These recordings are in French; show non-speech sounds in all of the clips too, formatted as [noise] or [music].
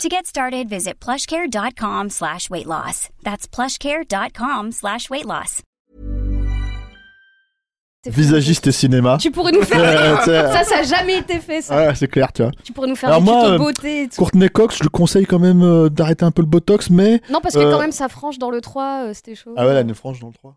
To get started, visit plushcare.com slash weight loss. That's plushcare.com slash weight loss. Visagiste et cinéma. Tu pourrais nous faire. Sais, ça, ça a jamais été fait, ça. Ouais, c'est clair, tu vois. Tu pourrais nous faire Alors des moi, tutos euh, beauté et tout. Courtney Cox, je le conseille quand même euh, d'arrêter un peu le botox, mais. Non, parce que euh, quand même, sa frange dans le 3, euh, c'était chaud. Ah ouais, la nez franche dans le 3.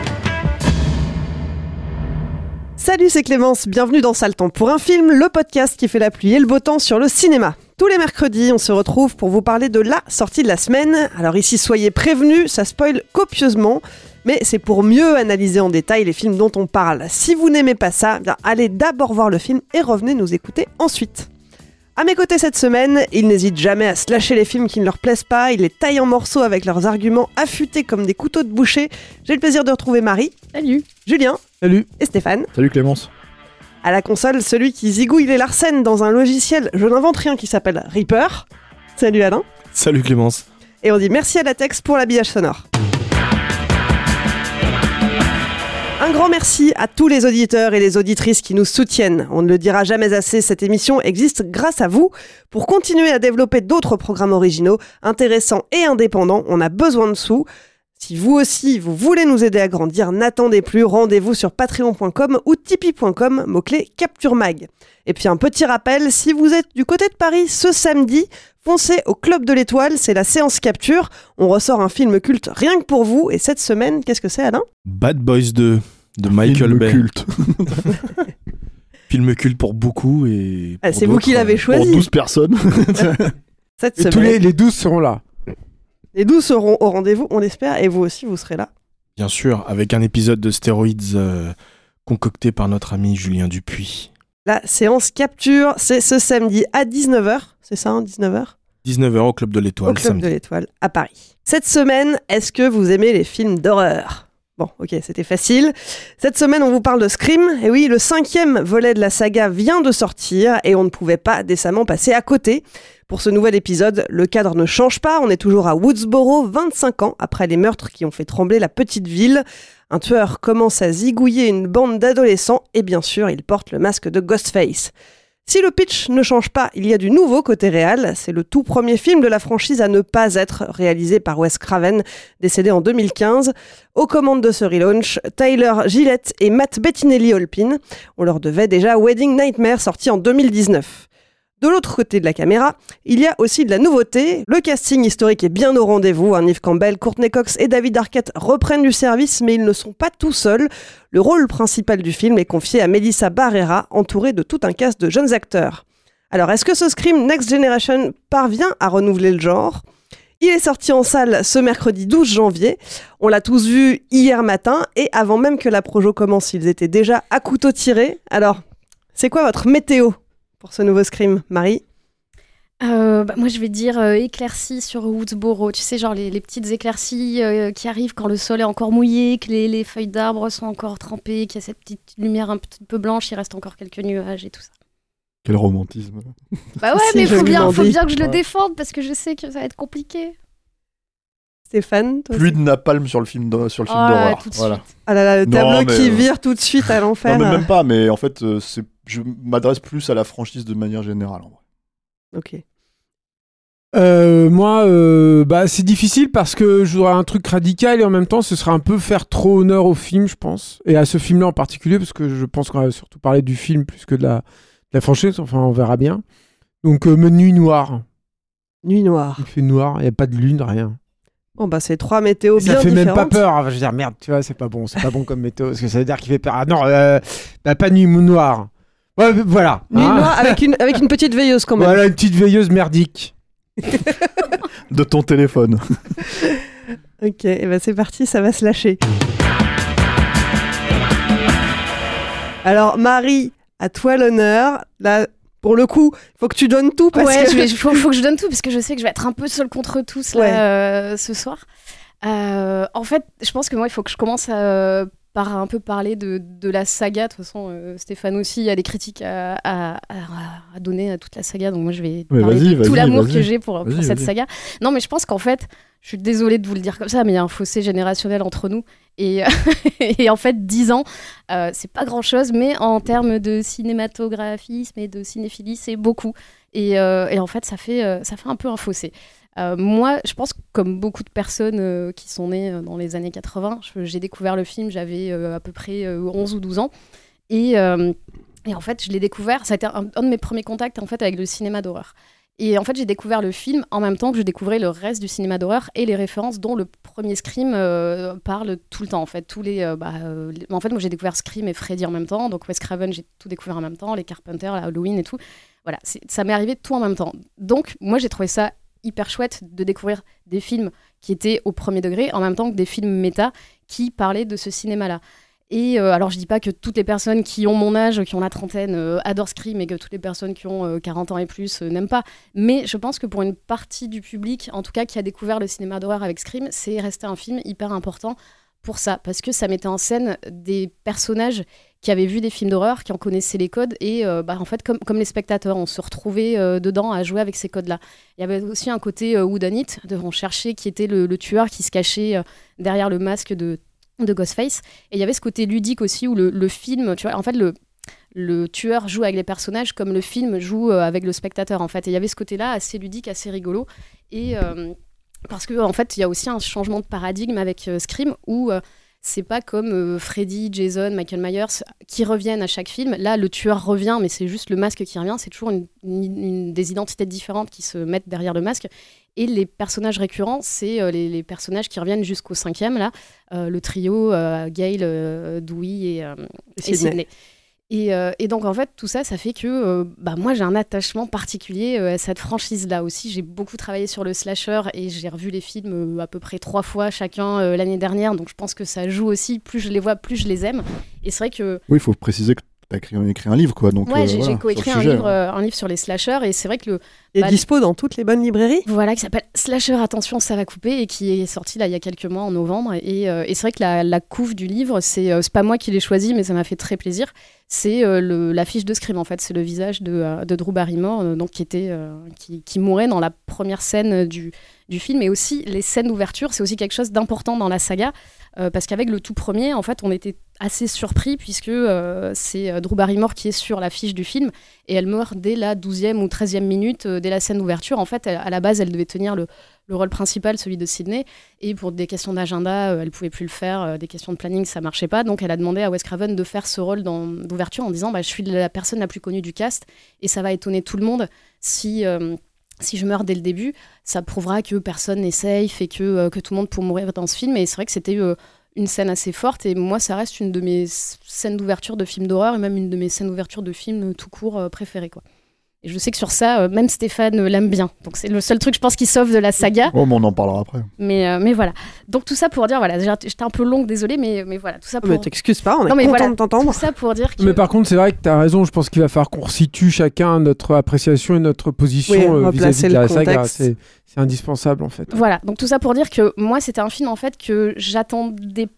Salut, c'est Clémence, bienvenue dans Sale pour un film, le podcast qui fait la pluie et le beau temps sur le cinéma. Tous les mercredis, on se retrouve pour vous parler de la sortie de la semaine. Alors ici, soyez prévenus, ça spoil copieusement, mais c'est pour mieux analyser en détail les films dont on parle. Si vous n'aimez pas ça, bien allez d'abord voir le film et revenez nous écouter ensuite. À mes côtés cette semaine, ils n'hésitent jamais à slasher les films qui ne leur plaisent pas, ils les taillent en morceaux avec leurs arguments affûtés comme des couteaux de boucher. J'ai le plaisir de retrouver Marie, Salut. Julien Salut. et Stéphane. Salut Clémence. À la console, celui qui zigouille les Larsen dans un logiciel, je n'invente rien, qui s'appelle Reaper. Salut Alain. Salut Clémence. Et on dit merci à Latex pour l'habillage sonore. Un grand merci à tous les auditeurs et les auditrices qui nous soutiennent. On ne le dira jamais assez, cette émission existe grâce à vous. Pour continuer à développer d'autres programmes originaux, intéressants et indépendants, on a besoin de sous. Si vous aussi, vous voulez nous aider à grandir, n'attendez plus, rendez-vous sur patreon.com ou tipeee.com, mot-clé Capture Mag. Et puis un petit rappel, si vous êtes du côté de Paris ce samedi, foncez au Club de l'Étoile, c'est la séance capture. On ressort un film culte rien que pour vous. Et cette semaine, qu'est-ce que c'est Alain? Bad Boys 2 de Michael Film Bay. culte. [laughs] Film culte pour beaucoup et. Ah, pour C'est vous qui l'avez Pour choisi 12 personnes. [laughs] cette Et semaine. tous les, les 12 seront là. Les 12 seront au rendez-vous, on l'espère, et vous aussi, vous serez là. Bien sûr, avec un épisode de stéroïdes euh, concocté par notre ami Julien Dupuis. La séance capture, c'est ce samedi à 19h, c'est ça, hein, 19h 19h au Club de Au l'Étoile, Club samedi. de l'Étoile, à Paris. Cette semaine, est-ce que vous aimez les films d'horreur? Bon, ok, c'était facile. Cette semaine, on vous parle de Scream. Et oui, le cinquième volet de la saga vient de sortir et on ne pouvait pas décemment passer à côté. Pour ce nouvel épisode, le cadre ne change pas. On est toujours à Woodsboro, 25 ans après les meurtres qui ont fait trembler la petite ville. Un tueur commence à zigouiller une bande d'adolescents et bien sûr, il porte le masque de Ghostface. Si le pitch ne change pas, il y a du nouveau côté réel. C'est le tout premier film de la franchise à ne pas être réalisé par Wes Craven, décédé en 2015. Aux commandes de ce relaunch, Tyler Gillette et Matt Bettinelli-Holpin. On leur devait déjà Wedding Nightmare sorti en 2019. De l'autre côté de la caméra, il y a aussi de la nouveauté. Le casting historique est bien au rendez-vous. Hein. Neve Campbell, Courtney Cox et David Arquette reprennent du service, mais ils ne sont pas tout seuls. Le rôle principal du film est confié à Melissa Barrera, entourée de tout un cast de jeunes acteurs. Alors, est-ce que ce Scream Next Generation parvient à renouveler le genre? Il est sorti en salle ce mercredi 12 janvier. On l'a tous vu hier matin et avant même que la projo commence, ils étaient déjà à couteau tiré. Alors, c'est quoi votre météo? Pour ce nouveau Scream, Marie Euh, bah, moi, je vais dire euh, éclaircies sur Woodsboro. Tu sais, genre les, les petites éclaircies euh, qui arrivent quand le sol est encore mouillé, que les, les feuilles d'arbres sont encore trempées, qu'il y a cette petite lumière un petit peu blanche, il reste encore quelques nuages et tout ça. Quel romantisme. Bah ouais, [laughs] mais faut bien, faut bien que je le défende parce que je sais que ça va être compliqué. Stéphane toi Plus de napalm sur le film sur le film d'horreur. Voilà. Ah là là, le Non, tableau mais, qui euh, vire tout de suite à [laughs] l'enfer. Non, mais même pas, mais en fait, euh, c'est, je m'adresse plus à la franchise de manière générale. en vrai. Ok. Euh, moi, euh, bah, c'est difficile parce que je voudrais un truc radical et en même temps, ce serait un peu faire trop honneur au film, je pense. Et à ce film-là en particulier, parce que je pense qu'on va surtout parler du film plus que de la, de la franchise. Enfin, on verra bien. Donc, euh, Nuit Noire. Nuit Noire. Il fait noir, il n'y a pas de lune, rien. Bon, bah, c'est trois météos ça bien fait même pas peur. Enfin, je veux dire, merde, tu vois, c'est pas bon. C'est pas bon comme météo. Parce que ça veut dire qu'il fait peur. Ah non, euh, bah, pas Nuit Noire. Ouais, voilà. Nuit hein. Noire avec une, avec une petite veilleuse quand même. Voilà, une petite veilleuse merdique. [laughs] De ton téléphone. Ok, et ben c'est parti, ça va se lâcher. Alors, Marie, à toi l'honneur. Là, pour le coup, il faut que tu donnes tout parce ouais, que. je vais- faut, faut que je donne tout parce que je sais que je vais être un peu seule contre tous là, Ouais. euh, ce soir. Euh, en fait, je pense que moi, il faut que je commence à, par un peu parler de, de la saga. De toute façon, euh, Stéphane aussi a des critiques à, à- à- à donner à toute la saga. Donc moi, je vais Ouais, parler de tout l'amour que j'ai pour, cette saga. Non, mais je pense qu'en fait, je suis désolée de vous le dire comme ça, mais il y a un fossé générationnel entre nous. Et, [laughs] et en fait, 10 ans, euh, c'est pas grand-chose, mais en termes de cinématographisme et de cinéphilie, c'est beaucoup. Et, euh, et en fait, ça fait, ça fait un peu un fossé. Euh, moi, je pense que comme beaucoup de personnes euh, qui sont nées euh, dans les années 80, je- j'ai découvert le film, j'avais à peu près euh, 11 ou 12 ans. Et, en fait, je l'ai découvert, ça a été un, de mes premiers contacts en fait, avec le cinéma d'horreur. Et en fait, j'ai découvert le film en même temps que je découvrais le reste du cinéma d'horreur et les références dont le premier Scream parle tout le temps. En fait, tous les, bah, en fait, moi j'ai découvert Scream et Freddy en même temps, donc Wes Craven j'ai tout découvert en même temps, les Carpenter, la Halloween et tout. Voilà, ça m'est arrivé tout en même temps. Donc moi j'ai trouvé ça hyper chouette de découvrir des films qui étaient au premier degré en même temps que des films méta qui parlaient de ce cinéma-là. Et euh, alors, je dis pas que toutes les personnes qui ont mon âge, qui ont la trentaine, euh, adorent Scream et que toutes les personnes qui ont euh, 40 ans et plus euh, n'aiment pas. Mais je pense que pour une partie du public, en tout cas qui a découvert le cinéma d'horreur avec Scream, c'est resté un film hyper important pour ça, parce que ça mettait en scène des personnages qui avaient vu des films d'horreur, qui en connaissaient les codes, et euh, bah, en fait, comme, les spectateurs, on se retrouvait euh, dedans à jouer avec ces codes-là. Il y avait aussi un côté euh, whodunit, de on qui était le, tueur qui se cachait euh, derrière le masque de, de Ghostface. Et il y avait ce côté ludique aussi où le, film, tu vois, en fait, le, le tueur joue avec les personnages comme le film joue avec le spectateur, en fait. Et il y avait ce côté-là assez ludique, assez rigolo. Et parce que, en fait, il y a aussi un changement de paradigme avec Scream où. C'est pas comme euh, Freddy, Jason, Michael Myers qui reviennent à chaque film. Là, le tueur revient, mais c'est juste le masque qui revient. C'est toujours une- une- une- des identités différentes qui se mettent derrière le masque. Et les personnages récurrents, c'est euh, les, les personnages qui reviennent jusqu'au cinquième, là, Euh, le trio Gail, Dewey et, et Sydney. Sydney. Et, euh, et donc en fait tout ça, ça fait que euh, bah, moi j'ai un attachement particulier euh, à cette franchise-là aussi. J'ai beaucoup travaillé sur le slasher et j'ai revu les films à peu près trois fois chacun l'année dernière. Donc je pense que ça joue aussi. Plus je les vois, plus je les aime. Et c'est vrai que Oui, il faut préciser que tu as écrit, écrit un livre, quoi. Donc, ouais, euh, j'ai voilà, coécrit un livre, euh, un livre sur les slashers et c'est vrai que le Il est bah, dispo dans toutes les bonnes librairies? voilà, qui s'appelle Slasher Attention, ça va couper et qui est sorti là il y a quelques mois en novembre. Et, euh, et c'est vrai que la, la couve du livre, c'est euh, pas moi qui l'ai choisi, mais ça m'a fait très plaisir. C'est euh, l'affiche de Scream en fait, c'est le visage de, de Drew Barrymore, euh, donc qui était euh, qui, qui mourait dans la première scène du, du film, et aussi les scènes d'ouverture, c'est aussi quelque chose d'important dans la saga. Euh, parce qu'avec le tout premier, en fait, on était assez surpris puisque euh, c'est euh, Drew Barrymore qui est sur l'affiche du film et elle meurt dès la 12e ou 13e minute, dès la scène d'ouverture. En fait, à la base, elle devait tenir le, le rôle principal, celui de Sydney, et pour des questions d'agenda, euh, elle pouvait plus le faire, des questions de planning, ça marchait pas. Donc, elle a demandé à Wes Craven de faire ce rôle d'ouverture en disant bah, Je suis la personne la plus connue du cast et ça va étonner tout le monde si. Si je meurs dès le début, ça prouvera que personne n'est safe et que, euh, que tout le monde peut mourir dans ce film. Et c'est vrai que c'était euh, une scène assez forte. Et moi, ça reste une de mes scènes d'ouverture de films d'horreur et même une de mes scènes d'ouverture de films euh, tout court préférées. Et je sais que sur ça, euh, même Stéphane euh, l'aime bien. Donc c'est le seul truc, je pense, qui sauve de la saga. Oh, mais on en parlera après. Mais, euh, mais voilà. Donc tout ça pour dire, voilà, j'étais un peu longue, désolée, mais, mais voilà, tout ça pour... Mais t'excuses pas, on est Non, mais content voilà, de t'entendre. Tout ça pour dire que... Mais par contre, c'est vrai que tu as raison. Je pense qu'il va falloir qu'on resitue chacun notre appréciation et notre position Oui, euh, replacer vis-à-vis de la saga. c'est indispensable en fait. Voilà, donc tout ça pour dire que moi, c'était un film en fait que j'attendais pas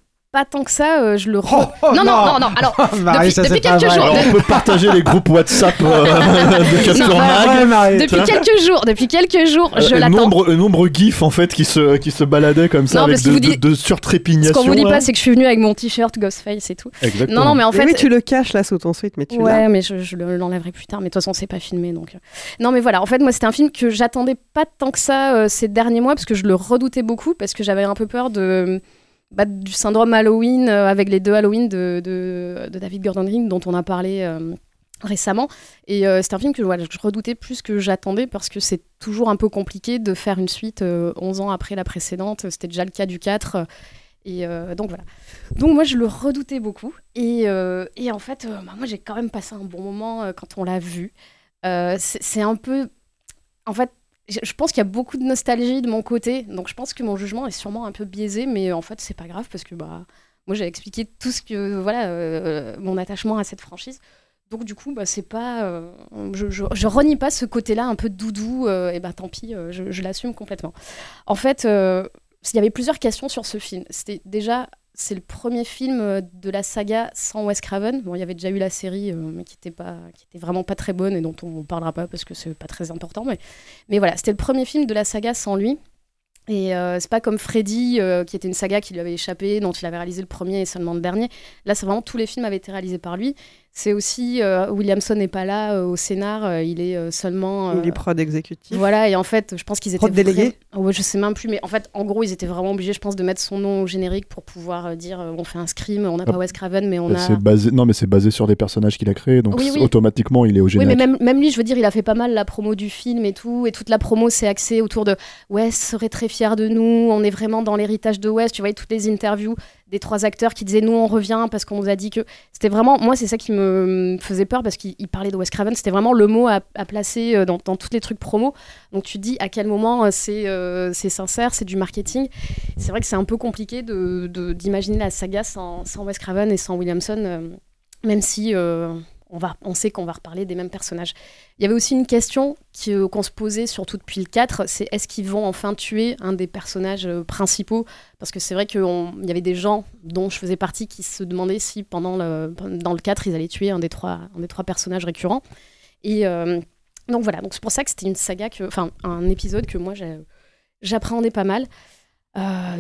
tant que ça. euh, je le. re- Oh, oh, non, non, non. non. Alors, [laughs] Marie, depuis, pas quelques jours. Alors, on peut partager les groupes WhatsApp euh, [laughs] de Capture Non, Mag. Ouais, Marie. depuis quelques jours, depuis quelques jours, je Euh, l'attends. nombre, un nombre gif en fait qui se, qui se baladaient comme ça Non, avec de, vous de, de Ce surtrépignation. qu'on vous dit pas, c'est que je suis venue avec mon t-shirt Ghostface et tout. Exactement. Non, non, mais en Mais fait. oui, tu le caches là sous ton sweat, mais tu. Ouais, mais je, je le- l'enlèverai plus tard. Mais de toute façon, c'est pas filmé. Donc... Non, mais voilà. En fait, moi, c'était un film que j'attendais pas tant que ça euh, ces derniers mois parce que je le redoutais beaucoup parce que j'avais un peu peur de. Bah, du syndrome Halloween euh, avec les deux Halloween de, David Gordon Green dont on a parlé euh, récemment. Et euh, c'est un film que je redoutais plus que j'attendais parce que c'est toujours un peu compliqué de faire une suite euh, 11 ans après la précédente. C'était déjà le cas du 4. euh, et donc voilà. Donc moi je le redoutais beaucoup. Et, et en fait, bah, moi j'ai quand même passé un bon moment quand on l'a vu. C'est un peu... En fait, je pense qu'il y a beaucoup de nostalgie de mon côté. Donc je pense que mon jugement est sûrement un peu biaisé. Mais en fait, c'est pas grave parce que bah, moi j'ai expliqué tout ce que... Voilà, euh, mon attachement à cette franchise. Donc du coup, bah, c'est pas, euh, je, je, renie pas ce côté-là un peu doudou. euh, et bah tant pis, je, je l'assume complètement. En fait, il y avait plusieurs questions sur ce film. C'était déjà, c'est le premier film euh, de la saga sans Wes Craven. Bon, il y avait déjà eu la série, euh, mais qui était pas, qui vraiment pas très bonne et dont on parlera pas parce que c'est pas très important. Mais, mais voilà, c'était le premier film de la saga sans lui. Et euh, c'est pas comme Freddy, euh, qui était une saga qui lui avait échappé, dont il avait réalisé le premier et seulement le dernier. Là, c'est vraiment tous les films avaient été réalisés par lui. C'est aussi euh, Williamson n'est pas là euh, au scénar, euh, il est euh, seulement. euh, Il est prod exécutif. voilà, et en fait, je pense qu'ils étaient. Prod délégué vraiment- Ouais, je sais même plus, mais en fait, en gros, ils étaient vraiment obligés, je pense, de mettre son nom au générique pour pouvoir euh, dire euh, on fait un scream, on n'a pas Ah. Wes Craven, mais on Bah, a. C'est basé, non, mais c'est basé sur des personnages qu'il a créés, donc Oui, oui. automatiquement il est au Oui, générique. mais même, même lui, je veux dire, il a fait pas mal la promo du film et tout, et toute la promo s'est axée autour de Wes serait très fier de nous, on est vraiment dans l'héritage de Wes. Tu voyais toutes les interviews des trois acteurs qui disaient nous on revient parce qu'on nous a dit que c'était vraiment moi c'est ça qui me faisait peur parce qu'il il parlait de Wes Craven. C'était vraiment le mot à, placer euh, dans, dans tous les trucs promo. Donc tu te dis à quel moment euh, c'est euh, c'est sincère c'est du marketing. C'est vrai que c'est un peu compliqué de d'imaginer la saga sans, sans Wes Craven et sans Williamson même si on, va, on sait qu'on va reparler des mêmes personnages. Il y avait aussi une question euh, qu'on se posait, surtout depuis le 4, c'est est-ce qu'ils vont enfin tuer un des personnages euh, principaux? Parce que c'est vrai qu'il y avait des gens dont je faisais partie qui se demandaient si pendant le, dans le 4, ils allaient tuer un des trois, un des trois personnages récurrents. Et euh, donc voilà, donc c'est pour ça que c'était une saga, enfin un épisode que moi j'appréhendais pas mal.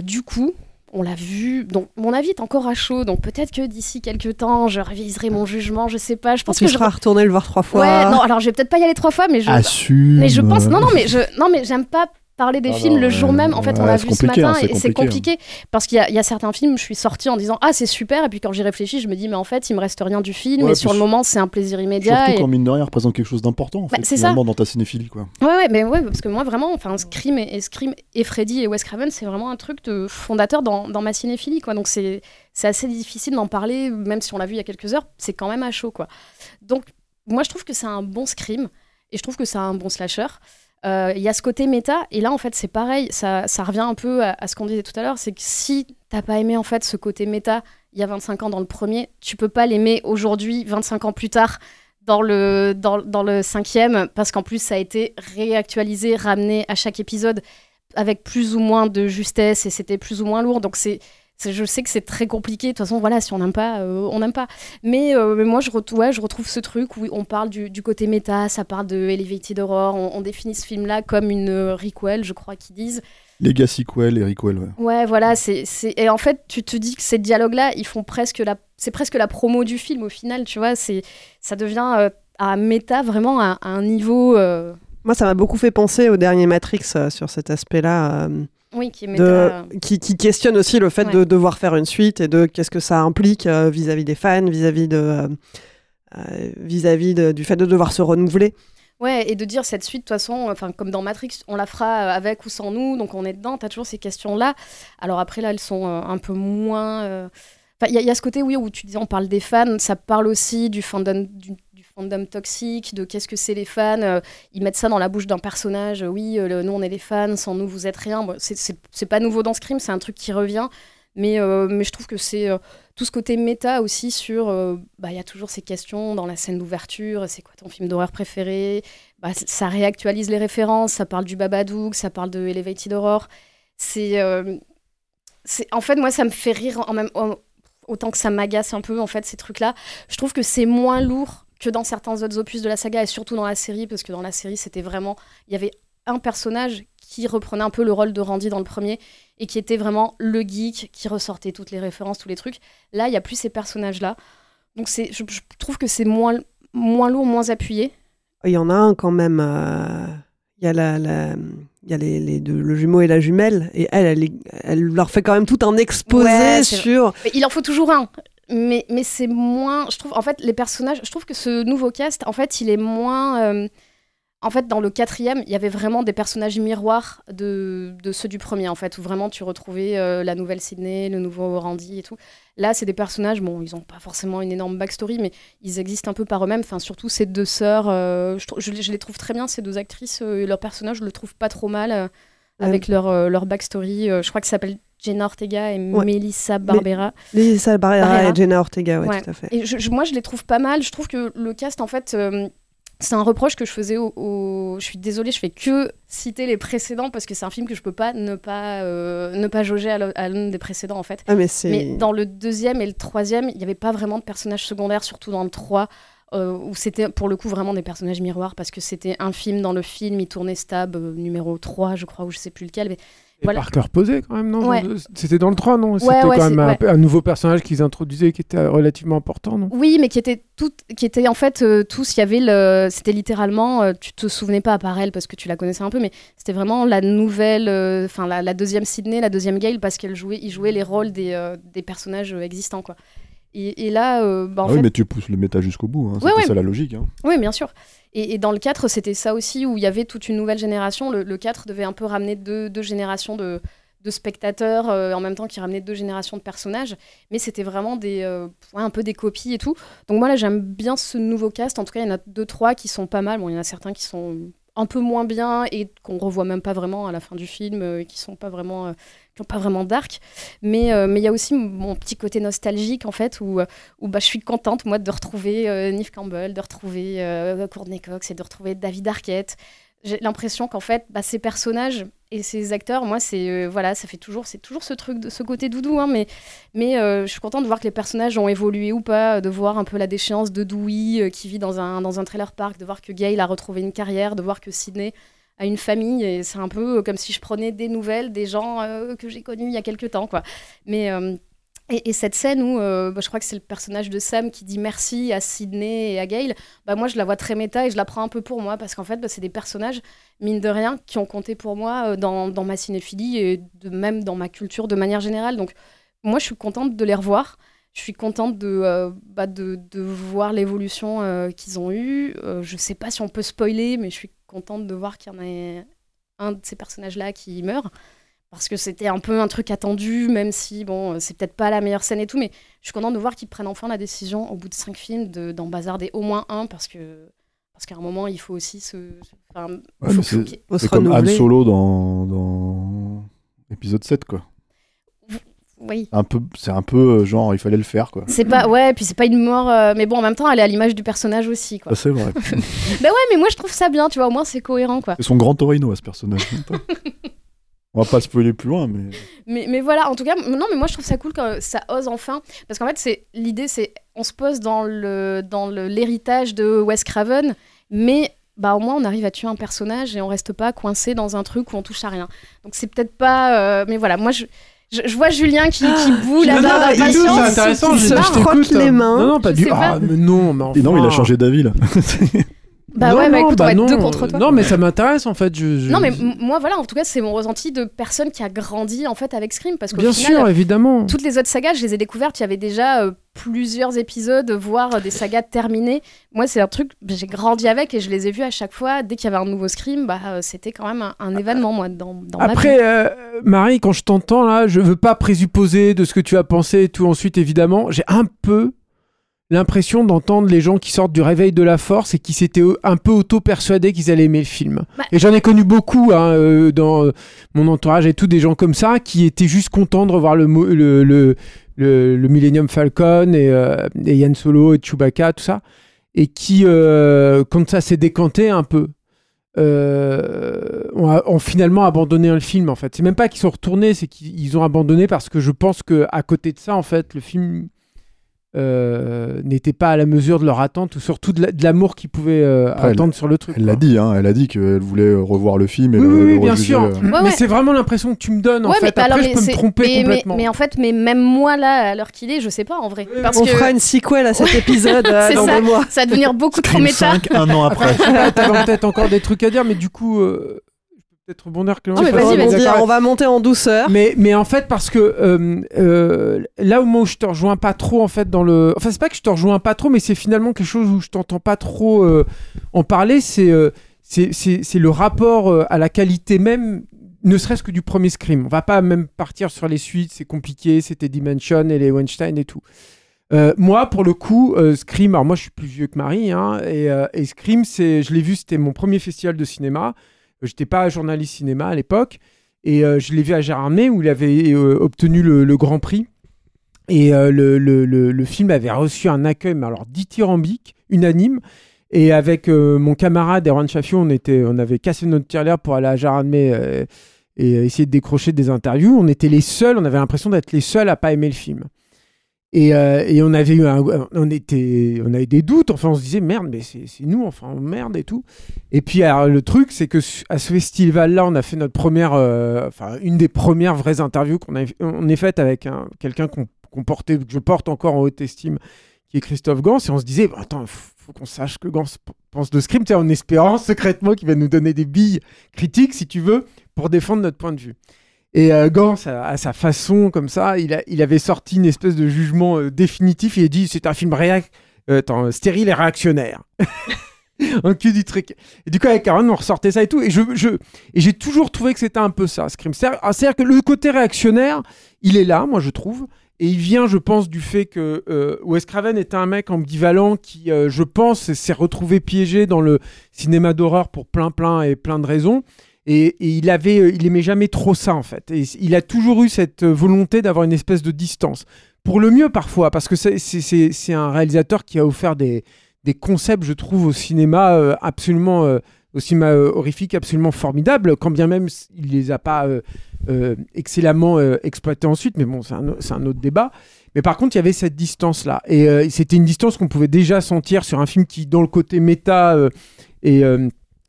Du coup, on l'a vu. Donc, mon avis est encore à chaud. Donc, peut-être que d'ici quelques temps, je réviserai mon jugement. Je sais pas. Je pense tu que je. seras retourné le voir trois fois. Ouais, non, alors je vais peut-être pas y aller trois fois, mais je. Assume. Mais je pense. Non, non, mais je. Non, mais j'aime pas parler des Ah films non, le jour même. En fait, on l'a vu ce matin hein, et c'est compliqué, compliqué. Parce qu'il y, a- il y a certains films, je suis sortie en disant Ah, c'est super. Et puis quand j'y réfléchis, je me dis Mais en fait, il me reste rien du film. Ouais, et sur le moment, c'est un plaisir immédiat. Surtout et- quand mine de rien représente quelque chose d'important en Bah, fait, c'est ça. dans ta cinéphilie quoi. Ouais, ouais, mais ouais, parce que moi, vraiment, enfin, Scream et, et Scream et Freddy et Wes Craven, c'est vraiment un truc de fondateur dans, dans ma cinéphilie, quoi. Donc, c'est c'est assez difficile d'en parler, même si on l'a vu il y a quelques heures, c'est quand même à chaud, quoi. Donc, moi, je trouve que c'est un bon Scream et je trouve que c'est un bon slasher. Euh, Il y a ce côté méta, et là, en fait, c'est pareil, ça, ça revient un peu à, ce qu'on disait tout à l'heure, c'est que si t'as pas aimé, en fait, ce côté méta il y a 25 ans dans le premier, tu peux pas l'aimer aujourd'hui, 25 ans plus tard, dans le, dans le cinquième, parce qu'en plus, ça a été réactualisé, ramené à chaque épisode avec plus ou moins de justesse et c'était plus ou moins lourd. Donc, c'est. Je sais que c'est très compliqué. De toute façon, voilà, si on n'aime pas, euh, on n'aime pas. Mais, euh, mais moi, je, ret- ouais, je retrouve ce truc où on parle du, du côté méta, ça parle de Elevated Horror. On, on définit ce film-là comme une euh, requel, je crois qu'ils disent. Legacy Quell et Well, ouais. Ouais, voilà, c'est et en fait, tu te dis que ces dialogues-là, ils font presque la, c'est presque la promo du film au final, tu vois. C'est, ça devient euh, à méta vraiment à, à un niveau, euh, Moi, ça m'a beaucoup fait penser au dernier Matrix euh, sur cet aspect-là. euh, oui, qui de- qui, qui questionne aussi le fait de devoir faire une suite et de qu'est-ce que ça implique euh, vis-à-vis des fans, vis-à-vis de euh, euh, vis-à-vis de- du fait de devoir se renouveler. Ouais, et de dire cette suite, de toute façon, enfin, comme dans Matrix, on la fera euh, avec ou sans nous, donc on est dedans, t'as toujours ces questions-là. Alors après, là, elles sont euh, un peu moins. Enfin, il y, a- il y a ce côté, oui, où tu disais, on parle des fans, ça parle aussi du fandom, du fandom toxique, de qu'est-ce que c'est les fans. euh, ils mettent ça dans la bouche d'un personnage, euh, oui, euh, le- nous on est les fans, sans nous vous êtes rien. Bon, c'est- pas nouveau dans Scream, c'est un truc qui revient. Mais, je trouve que c'est tout ce côté méta aussi sur. bah, Il y a toujours ces questions dans la scène d'ouverture c'est quoi ton film d'horreur préféré? Bah, Ça réactualise les références, ça parle du Babadook, ça parle de Elevated Horror. C'est. en fait moi ça me fait rire autant que ça m'agace un peu en fait ces trucs là je trouve que c'est moins lourd que dans certains autres opus de la saga et surtout dans la série parce que dans la série c'était vraiment il y avait un personnage qui reprenait un peu le rôle de Randy dans le premier et qui était vraiment le geek qui ressortait toutes les références tous les trucs là il y a plus ces personnages là donc c'est je, je trouve que c'est moins moins lourd moins appuyé Il y en a un quand même. euh, Il y a, la, la- il y a les, les deux, le jumeau et la jumelle. Et elle, elle, est- elle leur fait quand même tout un exposé Ouais, sur. Mais il en faut toujours un. Mais, mais c'est moins. Je trouve, en fait, les personnages. Je trouve que ce nouveau cast, en fait, il est moins. euh, en fait, dans le quatrième, il y avait vraiment des personnages miroirs de, ceux du premier, en fait, où vraiment tu retrouvais euh, la nouvelle Sydney, le nouveau Randy et tout. Là, c'est des personnages, bon, ils n'ont pas forcément une énorme backstory, mais ils existent un peu par eux-mêmes. Enfin, surtout ces deux sœurs, euh, je, je les- trouve très bien, ces deux actrices, et leur personnage, je le trouve pas trop mal avec leur, euh, leur backstory. Euh, je crois que ça s'appelle Jenna Ortega et Ouais. Melissa Barbera. Barrera Barrera. et Jenna Ortega, ouais, Ouais. tout à fait. Et je- je- moi, je les trouve pas mal. Je trouve que le cast, en fait, euh, c'est un reproche que je faisais au, au- Je suis désolée, je fais que citer les précédents parce que c'est un film que je peux pas ne pas, euh, ne pas jauger à l'un des précédents, en fait. Ah, mais dans le deuxième et le troisième, il n'y avait pas vraiment de personnages secondaires, surtout dans le 3, euh, où c'était pour le coup vraiment des personnages miroirs, parce que c'était un film dans le film, il tournait Stab euh, numéro 3, je crois, ou je sais plus lequel. Mais voilà. Parker posé quand même, non? Ouais. C'était dans le 3, non? C'était ouais, quand même un, nouveau personnage qu'ils introduisaient qui était relativement important, non? Oui, mais qui était tout, qui était en fait euh, tous. Il y avait le, c'était littéralement. euh, tu te souvenais pas à part elle parce que tu la connaissais un peu, mais c'était vraiment la nouvelle, euh, enfin la, la deuxième Sydney, la deuxième Gale, parce qu'elle jouait, il jouait les rôles des, des personnages existants, quoi. Et, et là, euh, bah, en Ah oui, fait, mais tu pousses le méta jusqu'au bout. Hein. Ouais, C'était ouais. ça la logique. Hein. oui, bien sûr. Et, et dans le 4, c'était ça aussi, où il y avait toute une nouvelle génération. Le, le 4 devait un peu ramener deux, deux générations de, de spectateurs, euh, en même temps qu'il ramenait deux générations de personnages. Mais c'était vraiment des, euh, ouais, un peu des copies et tout. Donc moi, là, j'aime bien ce nouveau cast. En tout cas, il y en a deux, trois qui sont pas mal. Bon, il y en a certains qui sont un peu moins bien et qu'on revoit même pas vraiment à la fin du film, euh, et qui sont pas vraiment... qui ont pas vraiment d'arc, mais euh, mais il y a aussi mon petit côté nostalgique en fait où où bah je suis contente moi de retrouver euh, Campbell, de retrouver euh, Courtney Cox et de retrouver David Arquette. J'ai l'impression qu'en fait bah, ces personnages et ces acteurs, moi c'est euh, voilà ça fait toujours c'est toujours ce truc de ce côté doudou hein, mais mais euh, je suis contente de voir que les personnages ont évolué ou pas, de voir un peu la déchéance de Dewey qui vit dans un dans un trailer park, de voir que Gail a retrouvé une carrière, de voir que Sydney à une famille et c'est un peu comme si je prenais des nouvelles des gens euh, que j'ai connus il y a quelques temps quoi. Mais euh, et, et cette scène où euh, bah, je crois que c'est le personnage de Sam qui dit merci à Sydney et à Gail bah moi je la vois très méta et je la prends un peu pour moi parce qu'en fait bah, c'est des personnages mine de rien qui ont compté pour moi dans, dans ma cinéphilie et de même dans ma culture de manière générale. Donc moi je suis contente de les revoir je suis contente de, euh, bah, de, de voir l'évolution euh, qu'ils ont eue. Euh, je sais pas si on peut spoiler, mais je suis contente de voir qu'il y en a un de ces personnages-là qui meurt. Parce que c'était un peu un truc attendu, même si, bon, c'est peut-être pas la meilleure scène et tout, mais je suis contente de voir qu'ils prennent enfin la décision, au bout de cinq films, de- d'en bazarder au moins un, parce que parce qu'à un moment, il faut aussi se... enfin, Ouais, c'est qu'il- Faut c'est se comme Han. Solo dans, dans épisode 7, quoi. Oui. Un peu, c'est un peu euh, genre, il fallait le faire, quoi. C'est pas, ouais, puis c'est pas une mort, euh, mais bon, en même temps, elle est à l'image du personnage aussi, quoi. Ça, c'est vrai. [laughs] bah ouais, mais moi je trouve ça bien, tu vois, au moins c'est cohérent, quoi. C'est son grand Torino à ce personnage. [laughs] On va pas spoiler plus loin, mais. Mais, mais voilà, en tout cas, non, mais moi je trouve ça cool quand ça ose enfin. Parce qu'en fait, c'est l'idée, c'est on se pose dans le dans l'héritage de Wes Craven, mais bah au moins on arrive à tuer un personnage et on reste pas coincé dans un truc où on touche à rien. Donc c'est peut-être pas. euh, mais voilà, moi je. Je, je vois Julien qui, qui boue non, pas du tout, d'impatience. c'est intéressant, il se je frotte t'écoute. les mains. Non, non, pas Je du Ah, mais non, mais enfin. Et non, il a changé d'avis, là. [laughs] Bah Non, ouais, bah écoute, on va être non, deux contre toi. Non, mais ça m'intéresse en fait. Je, je- Non, mais moi, voilà, en tout cas, c'est mon ressenti de personne qui a grandi en fait avec Scream. Parce Bien final, sûr, évidemment. toutes les autres sagas, je les ai découvertes. Il y avait déjà euh, plusieurs épisodes, voire euh, des sagas terminées. Moi, c'est un truc, j'ai grandi avec et je les ai vus à chaque fois. Dès qu'il y avait un nouveau Scream, bah, euh, c'était quand même un, un événement, moi, dans, dans ma vie. Après, euh, Marie, quand je t'entends là, je veux pas présupposer de ce que tu as pensé et tout ensuite, évidemment. J'ai un peu l'impression d'entendre les gens qui sortent du réveil de la force et qui s'étaient un peu auto-persuadés qu'ils allaient aimer le film. Bah- Et j'en ai connu beaucoup hein, euh, dans euh, mon entourage et tout, des gens comme ça qui étaient juste contents de revoir le, le, le, le, le Millennium Falcon et, euh, et Yann Solo et Chewbacca, tout ça. Et qui, euh, quand ça s'est décanté un peu, euh, ont, ont finalement abandonné le film en fait. C'est même pas qu'ils sont retournés, c'est qu'ils ont abandonné parce que je pense que à côté de ça en fait, le film euh, n'était pas à la mesure de leur attente ou surtout de la- de l'amour qu'ils pouvaient euh, Après, attendre sur le truc. Elle l'a dit, hein, elle a dit qu'elle voulait revoir le film et Oui, le, oui, le bien sûr. euh. Mais ouais. c'est vraiment l'impression que tu me donnes en Ouais, mais fait. alors, Après, je mais peux me tromper mais, mais- complètement. mais en fait, mais même moi là, à l'heure qu'il est, je sais pas en vrai. Parce On que fera une sequel à cet épisode euh, [laughs] dans ça. deux mois. ça va devenir beaucoup trop méta. 5, un an Après, [laughs] t'avais peut-être encore des trucs à dire, mais du coup, euh, peut-être rebondir. Clément, Non, mais sais pas vas-y, vas-y. on va monter en douceur. Mais, mais en fait, parce que euh, euh, là où moi je te rejoins pas trop, en fait, dans le. Enfin, c'est pas que je te rejoins pas trop, mais c'est finalement quelque chose où je t'entends pas trop euh, en parler. C'est c'est- le rapport à la qualité même, ne serait-ce que du premier Scream. On va pas même partir sur les suites, c'est compliqué, c'était Dimension et les Weinstein et tout. Euh, moi, pour le coup, euh, Scream, alors moi je suis plus vieux que Marie, hein, et, euh, et Scream, c'est, je l'ai vu, c'était mon premier festival de cinéma. J'étais pas journaliste cinéma à l'époque, et euh, je l'ai vu à Gérardmer où il avait euh, obtenu le, Grand Prix. Et euh, le, le- le- film avait reçu un accueil, mais alors dithyrambique, unanime. Et avec mon camarade Erwan Chafiou, on, on avait cassé notre tirelire pour aller à Gérardmer et essayer de décrocher des interviews. On était les seuls, on avait l'impression d'être les seuls à pas aimer le film. Et, euh, et on avait eu on était, on avait des doutes. Enfin, on se disait merde, mais c'est nous, enfin merde et tout. Et puis le truc, c'est que à ce festival-là, on a fait notre première, euh, enfin une des premières vraies interviews qu'on a, on est faite avec un- quelqu'un qu'on portait, que je porte encore en haute estime, qui est Christophe Gans. Et on se disait, bah, attends, faut, qu'on sache que Gans pense de Scream, en espérant secrètement qu'il va nous donner des billes critiques, si tu veux, pour défendre notre point de vue. Et euh, Gans, à, sa façon, comme ça, il, avait sorti une espèce de jugement euh, définitif. Il a dit c'est un film réac euh, attends, stérile et réactionnaire. [laughs] un cul du truc. Et du coup, avec Aaron, on ressortait ça et tout. Et j'ai toujours trouvé que c'était un peu ça, Scream. Ah, c'est-à-dire que le côté réactionnaire, il est là, moi, je trouve. Et il vient, je pense, du fait que euh, Wes Craven était un mec ambivalent qui, euh, je pense, s'est retrouvé piégé dans le cinéma d'horreur pour plein, plein et plein de raisons. Et, il avait, euh, il aimait jamais trop ça en fait. Il a toujours eu cette euh, volonté d'avoir une espèce de distance. Pour le mieux parfois, parce que c'est- un réalisateur qui a offert des, concepts, je trouve, au cinéma euh, absolument, au cinéma horrifique absolument formidables, quand bien même il les a pas excellemment exploités ensuite. Mais bon, c'est un, un autre débat. Mais par contre, il y avait cette distance-là. Et c'était une distance qu'on pouvait déjà sentir sur un film qui, dans le côté méta et,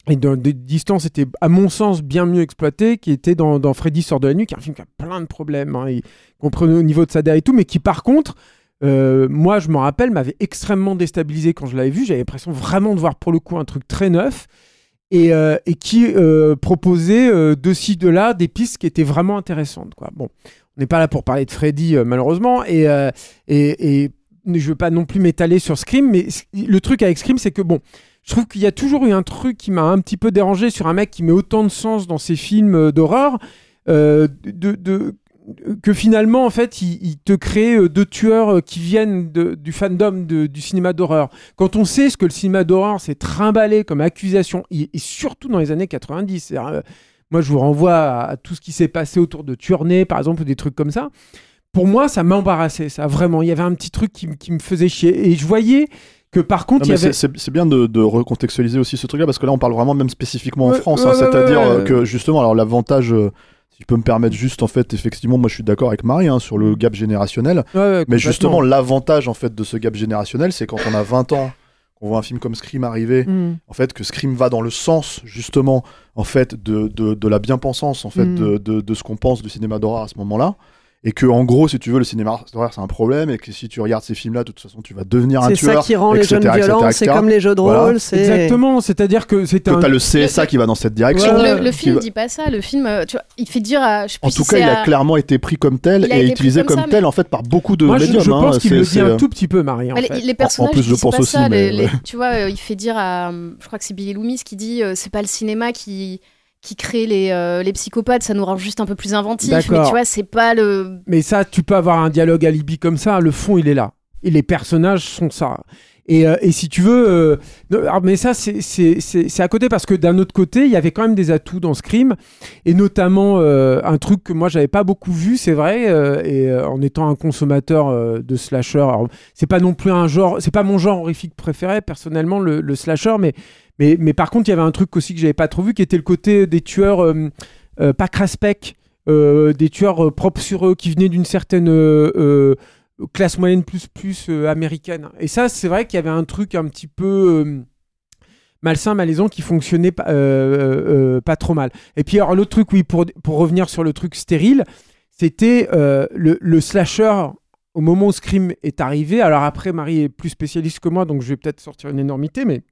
et des distances, était, à mon sens, bien mieux exploité, qui était dans, Freddy sort de la nuit, qui est un film qui a plein de problèmes, hein, compris au niveau de sa et tout, mais qui, par contre, euh, moi, je me rappelle, m'avait extrêmement déstabilisé quand je l'avais vu. J'avais l'impression vraiment de voir, pour le coup, un truc très neuf. Et, euh, qui euh, proposait de ci, de là des pistes qui étaient vraiment intéressantes. Bon, on n'est pas là pour parler de Freddy, malheureusement, et, et, et je veux pas non plus m'étaler sur Scream, mais le truc avec Scream, c'est que bon, je trouve qu'il y a toujours eu un truc qui m'a un petit peu dérangé sur un mec qui met autant de sens dans ses films euh, d'horreur, euh, que finalement, en fait, il, te crée euh, deux tueurs qui viennent du fandom du cinéma d'horreur. Quand on sait ce que le cinéma d'horreur s'est trimballé comme accusation, et, surtout dans les années 90, c'est-à-dire, euh, moi je vous renvoie à, tout ce qui s'est passé autour de Tuernay, par exemple, des trucs comme ça. Pour moi, ça m'embarrassait, ça, vraiment. Il y avait un petit truc qui, me faisait chier. Et je voyais que par contre, avait. c'est- bien de, de recontextualiser aussi ce truc-là parce que là on parle vraiment même spécifiquement en France, ouais, hein, ouais, c'est-à-dire euh, que justement, alors l'avantage, euh, si je peux me permettre juste en fait, effectivement, moi je suis d'accord avec Marie hein, sur le gap générationnel, mais justement l'avantage en fait de ce gap générationnel, c'est quand on a 20 ans, qu'on voit un film comme Scream arriver, Mm. en fait que Scream va dans le sens justement en fait de, de, de la bien-pensance en fait Mm. de ce qu'on pense du cinéma d'horreur à ce moment-là. Et que en gros, si tu veux, le cinéma d'horreur c'est un problème, et que si tu regardes ces films-là, de toute façon, tu vas devenir un C'est tueur. ça qui rend les jeunes violents, c'est comme les jeux de Voilà. rôle. c'est- Exactement, c'est-à-dire que c'est Que un. t'as le CSA qui va dans cette direction. Ouais. Le, le film va- dit pas ça. Le film, euh, tu vois, il fait dire à. Je sais En tout si cas, c'est il a à- clairement été pris comme tel et utilisé comme comme ça, tel mais- en fait par beaucoup de Moi, je, médiums. je pense hein. qu'il C'est- le dit c'est, un euh, tout petit peu, Marie. En fait. les, plus, je pense aussi, tu vois, euh, il fait dire à. Je crois que c'est Billy Loomis qui dit c'est pas le cinéma qui qui crée les, euh, les psychopathes, ça nous rend juste un peu plus inventifs. Mais tu vois, c'est pas le. Mais ça, tu peux avoir un dialogue alibi comme ça, le fond, il est là. Et les personnages sont ça. Et, euh, et si tu veux. euh, non, mais ça, c'est- à côté parce que d'un autre côté, il y avait quand même des atouts dans Scream. Et notamment, un truc que moi, j'avais pas beaucoup vu, c'est vrai. et en étant un consommateur de slasher, c'est pas non plus un genre. C'est pas mon genre horrifique préféré, personnellement, le, le slasher. Mais, Mais, par contre, il y avait un truc aussi que j'avais pas trop vu, qui était le côté des tueurs euh, euh, pas craspec, euh, des tueurs propres sur eux, qui venaient d'une certaine classe moyenne plus plus américaine. Et ça, c'est vrai qu'il y avait un truc un petit peu malsain, malaisant, qui fonctionnait pas, trop mal. Et puis alors l'autre truc, oui, pour, revenir sur le truc stérile, c'était le, le slasher au moment où Scream est arrivé. Alors après, Marie est plus spécialiste que moi, donc je vais peut-être sortir une énormité, mais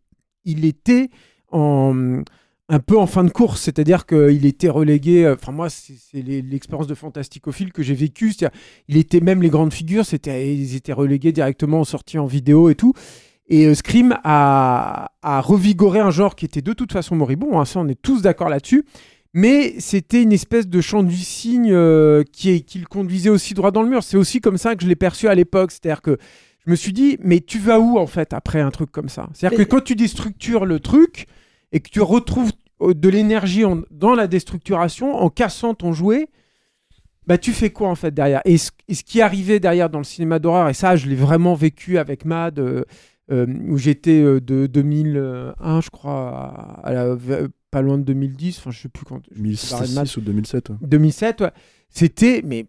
il était en un peu en fin de course, c'est-à-dire qu'il était relégué. euh, Enfin, moi, c'est l'expérience de fantasticophile que j'ai vécue. Il était même les grandes figures, c'était, ils étaient relégués directement en sortie en vidéo et tout. Et euh, Scream a, a revigoré un genre qui était de toute façon moribond. hein, ça, on est tous d'accord là-dessus. Mais c'était une espèce de chant du cygne euh, qui, qui le conduisait aussi droit dans le mur. C'est aussi comme ça que je l'ai perçu à l'époque. C'est-à-dire que je me suis dit, mais tu vas où en fait après un truc comme ça? C'est-à-dire Mais- que quand tu déstructures le truc et que tu retrouves euh, de l'énergie en- dans la déstructuration en cassant ton jouet, bah tu fais quoi en fait derrière? Et ce, et ce qui arrivait derrière dans le cinéma d'horreur, et ça je l'ai vraiment vécu avec Mad, euh, euh, où j'étais de 2001 je crois, à, à la- v- pas loin de 2010, enfin je sais plus quand. je me suis barré de Mad. 2006 ou 2007. ouais. 2007, ouais. c'était, mais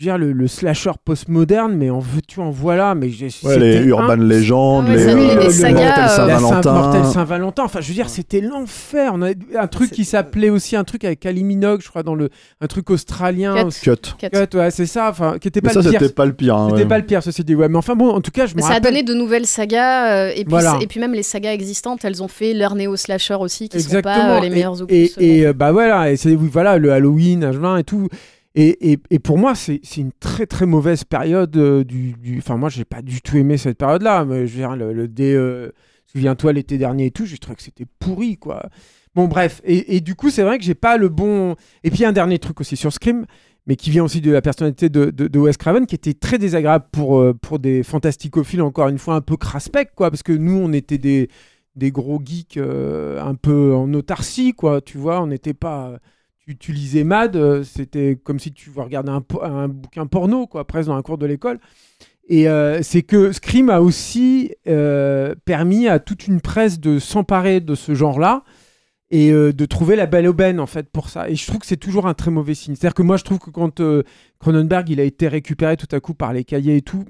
je veux dire, le, le slasher postmoderne, mais en veux-tu, en voilà, mais j'ai- Ouais, c'était les un- Urban Legends, Ah ouais, les, euh, les- les le sagas, Mortel euh, la Saint- Saint-Valentin. Mortel Saint-Valentin. Enfin, je veux dire, c'était l'enfer. On a un truc qui s'appelait aussi un truc avec Ali Minogue, je crois, dans le un truc australien. Cut. Cut. Cut. Ouais, c'est ça. Enfin, qui était Mais pas ça, le pire. c'était pas le pire. hein, C'était ouais. pas le pire, ceci dit. Ouais, mais enfin bon, en tout cas, je me Mais ça a rappelle. donné de nouvelles sagas euh, et, puis, Voilà. et puis même les sagas existantes, elles ont fait leur néo-slasher aussi, qui Exactement. sont pas euh, les Et- meilleurs et, opus. et, euh, bah voilà, et c'est voilà le Halloween, H20 et tout. Et, pour moi, c'est une très très mauvaise période euh, du, Enfin, moi, j'ai pas du tout aimé cette période-là. Mais je veux dire, le, le dé, euh, souviens-toi l'été dernier et tout, j'ai trouvé que c'était pourri, quoi. Bon, bref. Et, du coup, c'est vrai que j'ai pas le bon. Et puis un dernier truc aussi sur Scream, mais qui vient aussi de la personnalité de, Wes Craven, qui était très désagréable pour, euh, pour des fantasticophiles, encore une fois, un peu craspec, quoi, parce que nous, on était des, des gros geeks un peu en autarcie, quoi, tu vois, on n'était pas... Tu, Mad, euh, c'était comme si tu regardais un, bouquin porno, quoi, presque dans un cours de l'école. Et euh, c'est que Scream a aussi euh, permis à toute une presse de s'emparer de ce genre-là et de trouver la belle aubaine en fait pour ça. Et je trouve que c'est toujours un très mauvais signe. C'est-à-dire que moi je trouve que quand Cronenberg il a été récupéré tout à coup par les cahiers et tout,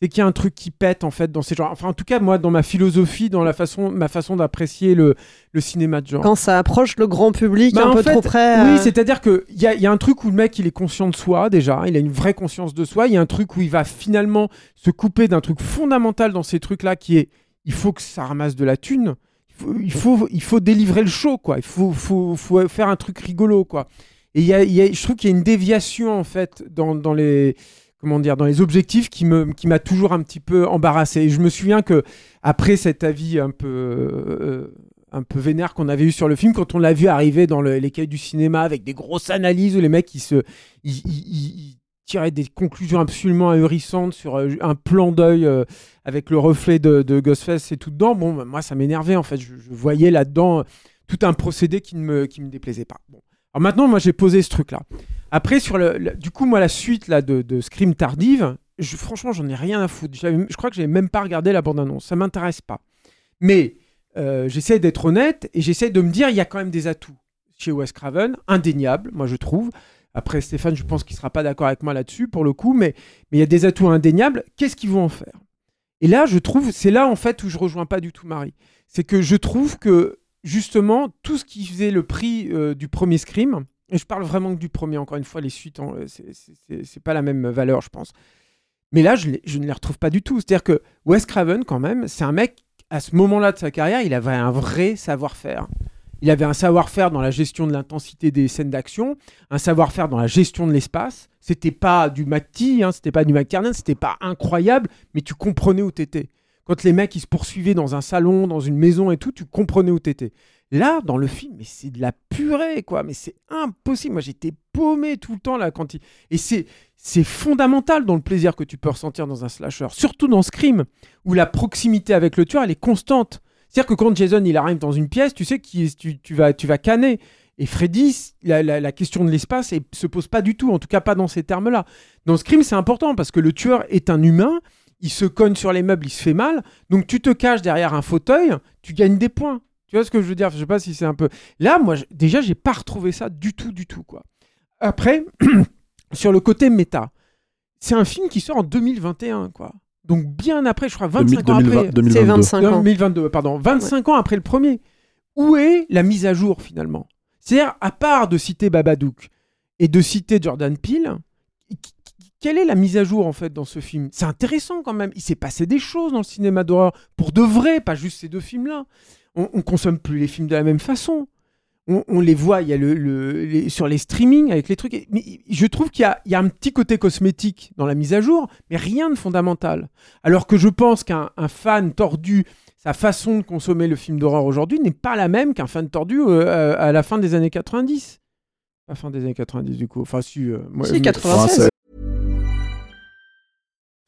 c'est qu'il y a un truc qui pète en fait dans ces genres. Enfin en tout cas moi dans ma philosophie, dans la façon, ma façon d'apprécier le, le cinéma de genre. Quand ça approche le grand public Bah, un peu fait, trop près. Oui, euh, c'est-à-dire qu'il y a, il y a un truc où le mec, il est conscient de soi déjà, il a une vraie conscience de soi. Il y a un truc où il va finalement se couper d'un truc fondamental dans ces trucs-là qui est il faut que ça ramasse de la thune. Il faut, il faut, il faut délivrer le show, quoi. Il faut, faut, faut faire un truc rigolo, quoi. Et il y a, il y a- je trouve qu'il y a une déviation, en fait, dans, dans les comment dire, dans les objectifs qui me, qui m'a toujours un petit peu embarrassé. Et je me souviens que après cet avis un peu, euh, un peu vénère qu'on avait eu sur le film, quand on l'a vu arriver dans le- les cahiers du cinéma avec des grosses analyses où les mecs se, tiraient des conclusions absolument ahurissantes sur euh, un plan d'œil euh, avec le reflet de, Ghostface et tout dedans. Bon, bah, moi ça m'énervait en fait. Je, voyais là-dedans tout un procédé qui ne me, qui me déplaisait pas. Alors maintenant, moi j'ai posé ce truc-là. Après, sur le, du coup, moi, la suite là, de, de Scream tardive, je, franchement, j'en ai rien à foutre. Je crois que j'avais même pas regardé la bande-annonce. Ça m'intéresse pas. Mais euh, j'essaie d'être honnête et j'essaie de me dire, il y a quand même des atouts chez Wes Craven, indéniables, moi je trouve. Après, Stéphane, je pense qu'il sera pas d'accord avec moi là-dessus pour le coup, mais mais il y a des atouts indéniables. Qu'est-ce qu'ils vont en faire? Et là, je trouve, c'est là en fait où je rejoins pas du tout Marie. C'est que je trouve que justement, tout ce qui faisait le prix euh, du premier Scream, je parle vraiment que du premier, encore une fois, les suites, hein, c'est- pas la même valeur, je pense. Mais là, je ne les retrouve pas du tout. C'est-à-dire que Wes Craven, quand même, c'est un mec, à ce moment-là de sa carrière, il avait un vrai savoir-faire. Il avait un savoir-faire dans la gestion de l'intensité des scènes d'action, un savoir-faire dans la gestion de l'espace. C'était pas du McTee, hein, c'était pas du McTiernan, c'était pas incroyable, mais tu comprenais où t'étais. Quand les mecs ils se poursuivaient dans un salon, dans une maison et tout, tu comprenais où t'étais. Là, dans le film, mais c'est de la purée, quoi. Mais c'est impossible. Moi, j'étais paumé tout le temps là quand il. Et c'est c'est fondamental dans le plaisir que tu peux ressentir dans un slasher, surtout dans Scream, où la proximité avec le tueur elle est constante. C'est-à-dire que quand Jason il arrive dans une pièce, tu sais que tu, tu vas tu vas canner. Et Freddy, la, la- question de l'espace elle se pose pas du tout, en tout cas pas dans ces termes-là. Dans Scream, c'est important parce que le tueur est un humain. il se cogne sur les meubles, il se fait mal. Donc tu te caches derrière un fauteuil, tu gagnes des points. Tu vois ce que je veux dire? Je sais pas si c'est un peu. Là, moi, je- déjà, j'ai pas retrouvé ça du tout, du tout, quoi. Après, [clears throat] sur le côté méta, c'est un film qui sort en 2021, quoi. Donc bien après, je crois 25 ans 2020, après. 2022. C'est 25 ans. 2022, pardon. 25 ans après le premier. Où est la mise à jour finalement? C'est-à-dire, à part de citer Babadook et de citer Jordan Peele, quelle est la mise à jour en fait dans ce film? C'est intéressant quand même. Il s'est passé des choses dans le cinéma d'horreur pour de vrai, pas juste ces deux films-là. On, on consomme plus les films de la même façon. On, on les voit, il y a le, le- les- sur les streamings avec les trucs. Mais je trouve qu'il y a, il y a un petit côté cosmétique dans la mise à jour, mais rien de fondamental. Alors que je pense qu'un un fan tordu, sa façon de consommer le film d'horreur aujourd'hui n'est pas la même qu'un fan tordu euh, à la fin des années 90. La fin des années 90 du coup. Enfin, si. euh, moi- Si, mais- 96.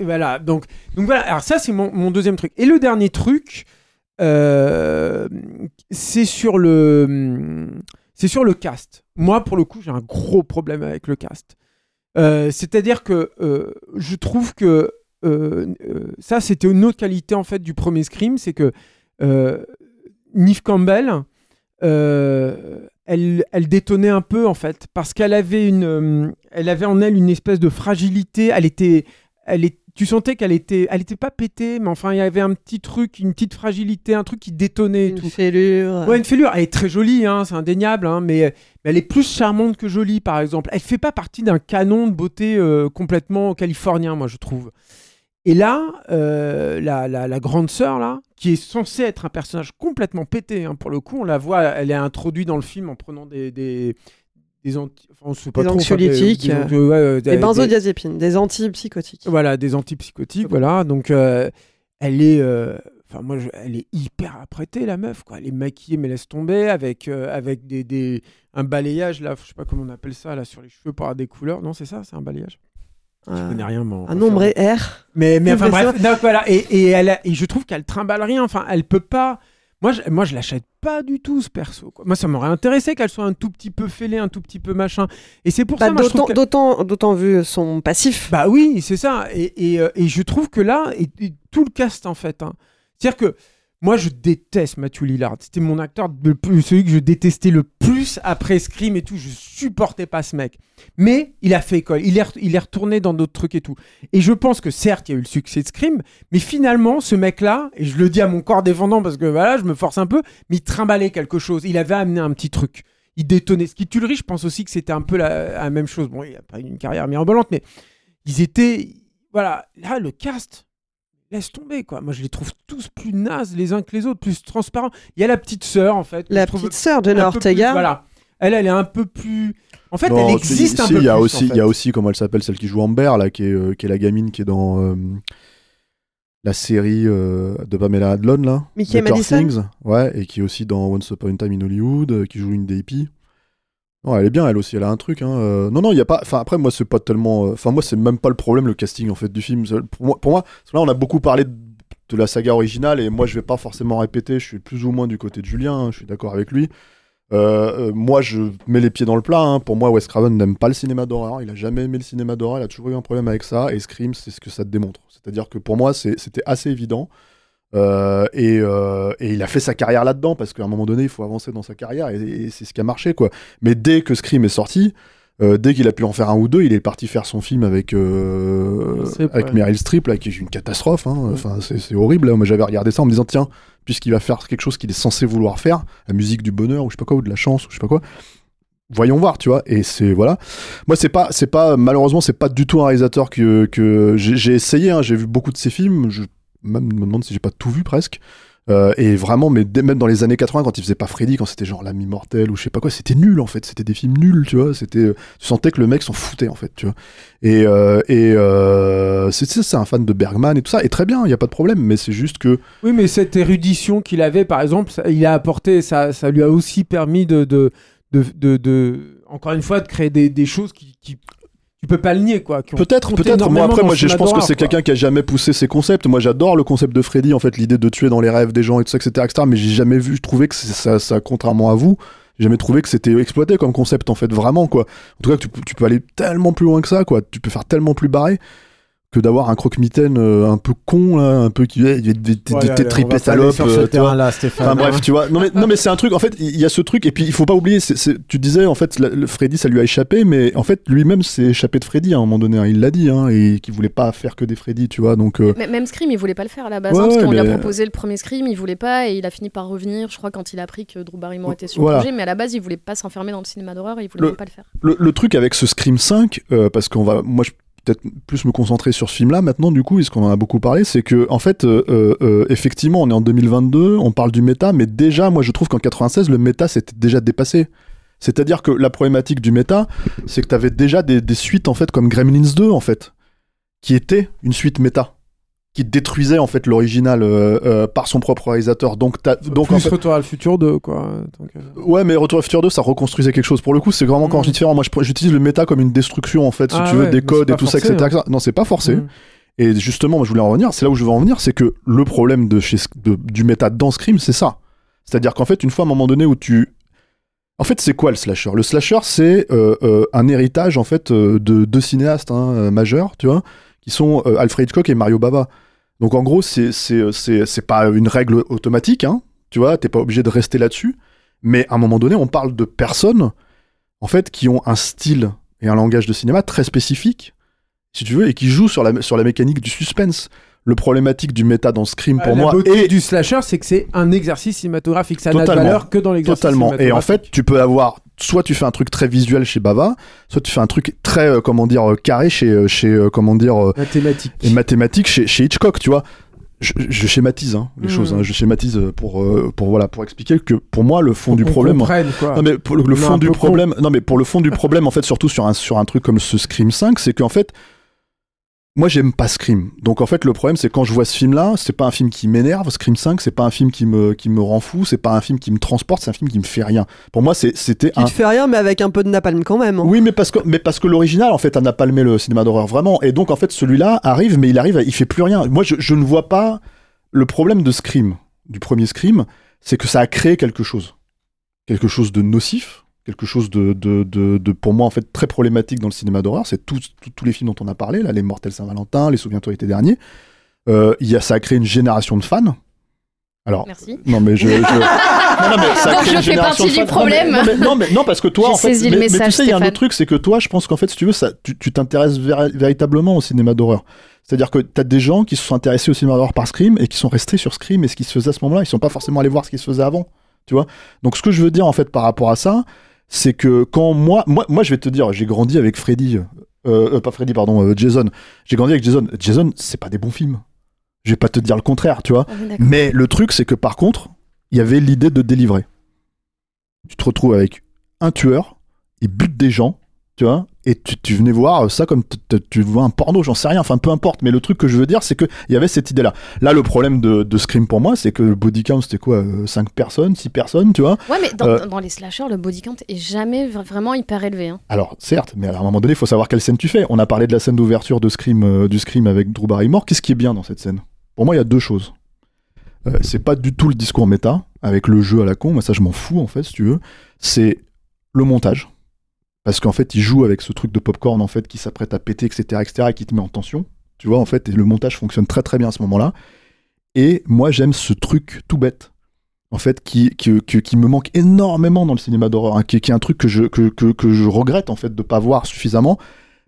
Voilà, donc, donc voilà, alors ça c'est mon, mon deuxième truc. Et le dernier truc, euh, c'est sur le c'est sur le cast. Moi, pour le coup, j'ai un gros problème avec le cast. Euh, C'est-à-dire que euh, je trouve que ça, c'était une autre qualité en fait du premier Scream, c'est que Neve Campbell, elle, elle détonnait un peu en fait, parce qu'elle avait une, elle avait en elle une espèce de fragilité. Elle était, elle est, tu sentais qu'elle était, elle était pas pétée, mais enfin il y avait un petit truc, une petite fragilité, un truc qui détonnait. Une tout. fêlure. Ouais, une fêlure. Elle est très jolie, hein, c'est indéniable, hein, mais, mais elle est plus charmante que jolie, par exemple. Elle fait pas partie d'un canon de beauté euh, complètement californien, moi, je trouve. Et là, euh, la, la- la grande sœur, là, qui est censée être un personnage complètement pété, hein, pour le coup, on la voit, elle est introduite dans le film en prenant des. des des anti- enfin, pas Des trop, enfin, des- anxiolytiques, des- euh, ouais, Des des- benzodiazépines, des antipsychotiques. voilà, des antipsychotiques, voilà. Donc, euh, elle est, euh, enfin moi, je- elle est hyper apprêtée la meuf, quoi. Elle est maquillée, mais laisse tomber, avec euh, avec des, des- un balayage là, je sais pas comment on appelle ça là sur les cheveux pour avoir des couleurs. Non, c'est ça, c'est un balayage? Je Euh, connais rien, on Un nombre R. Mais mais enfin bref, donc voilà. Et, et elle a- et je trouve qu'elle trimballe rien. Enfin, elle peut pas. Moi, je, moi, je l'achète pas du tout ce perso. quoi. Moi, ça m'aurait intéressé qu'elle soit un tout petit peu fêlée, un tout petit peu machin. Et c'est pour Bah, ça, D'autant d'autant- vu son passif. bah oui, c'est ça. Et, et, euh, et je trouve que là, et, et tout le cast en fait. hein. C'est-à-dire que moi, je déteste Matthew Lillard. C'était mon acteur, le plus, celui que je détestais le plus après Scream et tout. Je supportais pas ce mec. Mais il a fait école. Il est, il est retourné dans d'autres trucs et tout. Et je pense que certes, il y a eu le succès de Scream, mais finalement, ce mec-là, et je le dis à mon corps défendant parce que voilà, je me force un peu, mais il trimballait quelque chose. Il avait amené un petit truc. Il détonnait. Ce qui tue le je pense aussi que c'était un peu la, la même chose. Bon, il a pas eu une carrière mirobolante, mais ils étaient. Voilà, là, le cast, laisse tomber, quoi. Moi, je les trouve tous plus nazes les uns que les autres, plus transparents. Il y a la petite sœur, en fait. La petite sœur de Ortega. plus- Voilà. Elle, elle est un peu plus. En fait, Non, elle si- existe un si, peu il y a plus. aussi, en il y a aussi comment elle s'appelle, celle qui joue Amber là, qui est, euh, qui est la gamine qui est dans euh, la série euh, de Pamela Adlon là, Mickey Madison Things, ouais, et qui est aussi dans Once Upon a Time in Hollywood, euh, qui joue une des hippies. Elle est bien, elle aussi, elle a un truc. Hein. euh, Non, non, il y a pas. Enfin, après, moi, c'est pas tellement. euh, Enfin, moi, c'est même pas le problème le casting en fait du film. Pour moi, pour moi, là, on a beaucoup parlé de, la saga originale et moi, je vais pas forcément répéter. Je suis plus ou moins du côté de Julien. hein, je suis d'accord avec lui. Euh, moi, je mets les pieds dans le plat. hein. Pour moi, Wes Craven n'aime pas le cinéma d'horreur. Il a jamais aimé le cinéma d'horreur. Il a toujours eu un problème avec ça. Et Scream, c'est ce que ça te démontre. C'est-à-dire que pour moi, c'était assez évident. Euh, et, euh, et il a fait sa carrière là-dedans parce qu'à un moment donné, il faut avancer dans sa carrière et, et c'est ce qui a marché, quoi. Mais dès que Scream est sorti, euh, dès qu'il a pu en faire un ou deux, il est parti faire son film avec Meryl Streep, avec. Meryl Streep, là, qui est une catastrophe. hein. Enfin, c'est horrible. Là. Moi, j'avais regardé ça en me disant, tiens, puisqu'il va faire quelque chose qu'il est censé vouloir faire, la musique du bonheur ou je sais pas quoi, ou de la chance ou je sais pas quoi. Voyons voir, tu vois. Et c'est voilà. Moi, c'est pas, c'est pas, malheureusement, c'est pas du tout un réalisateur que, que j'ai j'ai essayé. hein. J'ai vu beaucoup de ses films. Je même me demande si j'ai pas tout vu presque. Euh, et vraiment, mais même dans les années 80, quand il faisait pas Freddy, quand c'était genre l'ami mortel ou je sais pas quoi, c'était nul en fait. C'était des films nuls, tu vois. C'était, tu sentais que le mec s'en foutait en fait, tu vois. Et, euh, et euh, c'est c'est- un fan de Bergman et tout ça, et très bien, il y a pas de problème. Mais c'est juste que Oui, mais cette érudition qu'il avait, par exemple, ça- il a apporté, ça, ça lui a aussi permis de, de, de, de- encore une fois, de créer des, choses qui, tu peux pas le nier, quoi. Peut-être, peut-être. Moi, après, moi, je pense que c'est quelqu'un qui a jamais poussé ses concepts. Moi, j'adore le concept de Freddy, en fait, l'idée de tuer dans les rêves des gens et tout ça, etc., etc. Mais j'ai jamais vu, je trouvais que ça, ça, contrairement à vous, j'ai jamais trouvé que c'était exploité comme concept, en fait, vraiment, quoi. En tout cas, tu, tu peux aller tellement plus loin que ça, quoi. Tu peux faire tellement plus barré que d'avoir un croque-mitaine euh, un peu con, là, un peu qui est Ouais, on tripé salope. euh, terrain-là, Stéphane, Enfin, bref, tu vois. Non, mais, non, mais c'est un truc, en fait, il y a ce truc, et puis il faut pas oublier, c'est- c'est- tu disais, en fait, la- le Freddy, ça lui a échappé, mais en fait, lui-même s'est échappé de Freddy à un moment donné, hein, il l'a dit, hein, et qu'il voulait pas faire que des Freddy, tu vois, donc. euh, Mais Même Scream, il voulait pas le faire à la base, Ouais, hein, parce ouais, qu'on lui a proposé le premier Scream, il voulait pas, et il a fini par revenir, je crois, quand il a appris que Drew Barrymore était sur Voilà. le projet, mais à la base, il voulait pas s'enfermer dans le cinéma d'horreur, et il voulait Le- pas le faire. Le, le truc avec ce Scream 5, euh, parce qu'on va, moi, je peut-être plus me concentrer sur ce film-là. Maintenant, du coup, puisqu'on en a beaucoup parlé, c'est que, en fait, euh, euh, euh, effectivement, on est en 2022, on parle du méta, mais déjà, moi, je trouve qu'en 96, le méta s'était déjà dépassé. C'est-à-dire que la problématique du méta, c'est que tu avais déjà des, des suites, en fait, comme Gremlins 2, en fait, qui était une suite méta qui détruisait en fait l'original euh, euh, par son propre réalisateur. Donc, donc en Plus fait, Retour à le futur 2, quoi. Donc, euh, Ouais, mais Retour à Future 2, ça reconstruisait quelque chose. Pour le coup, c'est vraiment différent. Moi, je pr- j'utilise le méta comme une destruction, en fait, si Ah tu veux, des codes et tout ça, etc. hein. Non, c'est pas forcé. Mhm. Et justement, moi, je voulais en revenir. C'est là où je veux en venir, c'est que le problème de chez, de- du méta dans Scream, c'est ça. C'est-à-dire qu'en fait, une fois, à un moment donné, où tu. En fait, c'est quoi le slasher? Le slasher, c'est un héritage, en fait, de deux cinéastes hein, majeurs, tu vois, qui sont Alfred Hitchcock et Mario Bava. Donc, en gros, c'est c'est- pas une règle automatique, hein, tu vois, t'es pas obligé de rester là-dessus. Mais à un moment donné, on parle de personnes, en fait, qui ont un style et un langage de cinéma très spécifique, si tu veux, et qui jouent sur la, sur la mécanique du suspense. Le problématique du méta dans Scream, pour la moi, est du slasher, c'est que c'est un exercice cinématographique. Ça n'a de valeur que dans l'exercice Totalement. Et en fait, tu peux avoir, soit tu fais un truc très visuel chez Bava, soit tu fais un truc très, euh, comment dire, euh, carré chez, euh, chez euh, comment dire, euh, Mathématique. et mathématique chez, chez Hitchcock, tu vois. Je, je schématise hein, les Mhm. choses, hein. je schématise pour, euh, pour, voilà, pour expliquer que pour moi, le fond du problème. quoi. Non, mais pour le, fond du con. problème, non, mais pour le fond du problème, en fait, surtout sur un, sur un truc comme ce Scream 5, c'est qu'en fait, moi, j'aime pas Scream. Donc, en fait, le problème, c'est quand je vois ce film-là, c'est pas un film qui m'énerve. Scream 5, c'est pas un film qui me, qui me rend fou, c'est pas un film qui me transporte, c'est un film qui me fait rien. Pour moi, c'était Qui un. te fait rien, mais avec un peu de napalm quand même. hein. Oui, mais parce que, mais parce que l'original, en fait, a palmé le cinéma d'horreur, vraiment. Et donc, en fait, celui-là arrive, mais il arrive, il fait plus rien. Moi, je, je ne vois pas le problème de Scream, du premier Scream, c'est que ça a créé quelque chose. Quelque chose de nocif, quelque chose de, de, de, de, pour moi, en fait, très problématique dans le cinéma d'horreur. C'est tous les films dont on a parlé, là, Les Mortels Saint-Valentin, Les Souviens-toi l'été dernier. Euh, il y a, ça a créé une génération de fans. Alors, Merci. non mais je, je- [laughs] non, non, mais ça Donc je une fais partie du problème. Non mais, non, mais- non, parce que toi [laughs] en fait, le mais, mais tu sais, il y a un autre truc, c'est que toi, je pense qu'en fait, si tu veux, ça, tu tu t'intéresses véri- véritablement au cinéma d'horreur. C'est-à-dire que tu as des gens qui se sont intéressés au cinéma d'horreur par Scream et qui sont restés sur Scream et ce qui se faisait à ce moment-là. Ils sont pas forcément allés voir ce qui se faisait avant. Tu vois Donc, ce que je veux dire, en fait, par rapport à ça, c'est que quand moi, moi, moi, je vais te dire, j'ai grandi avec Freddy, euh, euh, pas Freddy, pardon, euh, Jason. J'ai grandi avec Jason. Jason, c'est pas des bons films. Je vais pas te dire le contraire, tu vois. Ah oui. Mais le truc, c'est que par contre, il y avait l'idée de délivrer. Tu te retrouves avec un tueur, il bute des gens, tu vois, et tu, tu venais voir ça comme tu vois un porno, j'en sais rien, enfin peu importe. Mais le truc que je veux dire, c'est qu'il y avait cette idée-là. Là, le problème de, de Scream pour moi, c'est que le body count, c'était quoi 5 personnes, 6 personnes, tu vois? Ouais, mais dans, Euh, dans les slashers, le body count est jamais vra- vraiment hyper élevé. hein. Alors, certes, mais à un moment donné, il faut savoir quelle scène tu fais. On a parlé de la scène d'ouverture de Scream, euh, du Scream avec Drew Barrymore. Qu'est-ce qui est bien dans cette scène? Pour moi, il y a deux choses. Euh, c'est pas du tout le discours méta, avec le jeu à la con, moi ça je m'en fous en fait, si tu veux. C'est le montage. Parce qu'en fait, il joue avec ce truc de popcorn en fait qui s'apprête à péter, etc., etc., et qui te met en tension. Tu vois, en fait, et le montage fonctionne très très bien à ce moment-là. Et moi, j'aime ce truc tout bête, en fait, qui, qui, qui- qui me manque énormément dans le cinéma d'horreur, hein, qui, qui est un truc que je, que, que, que je regrette, en fait, de pas voir suffisamment,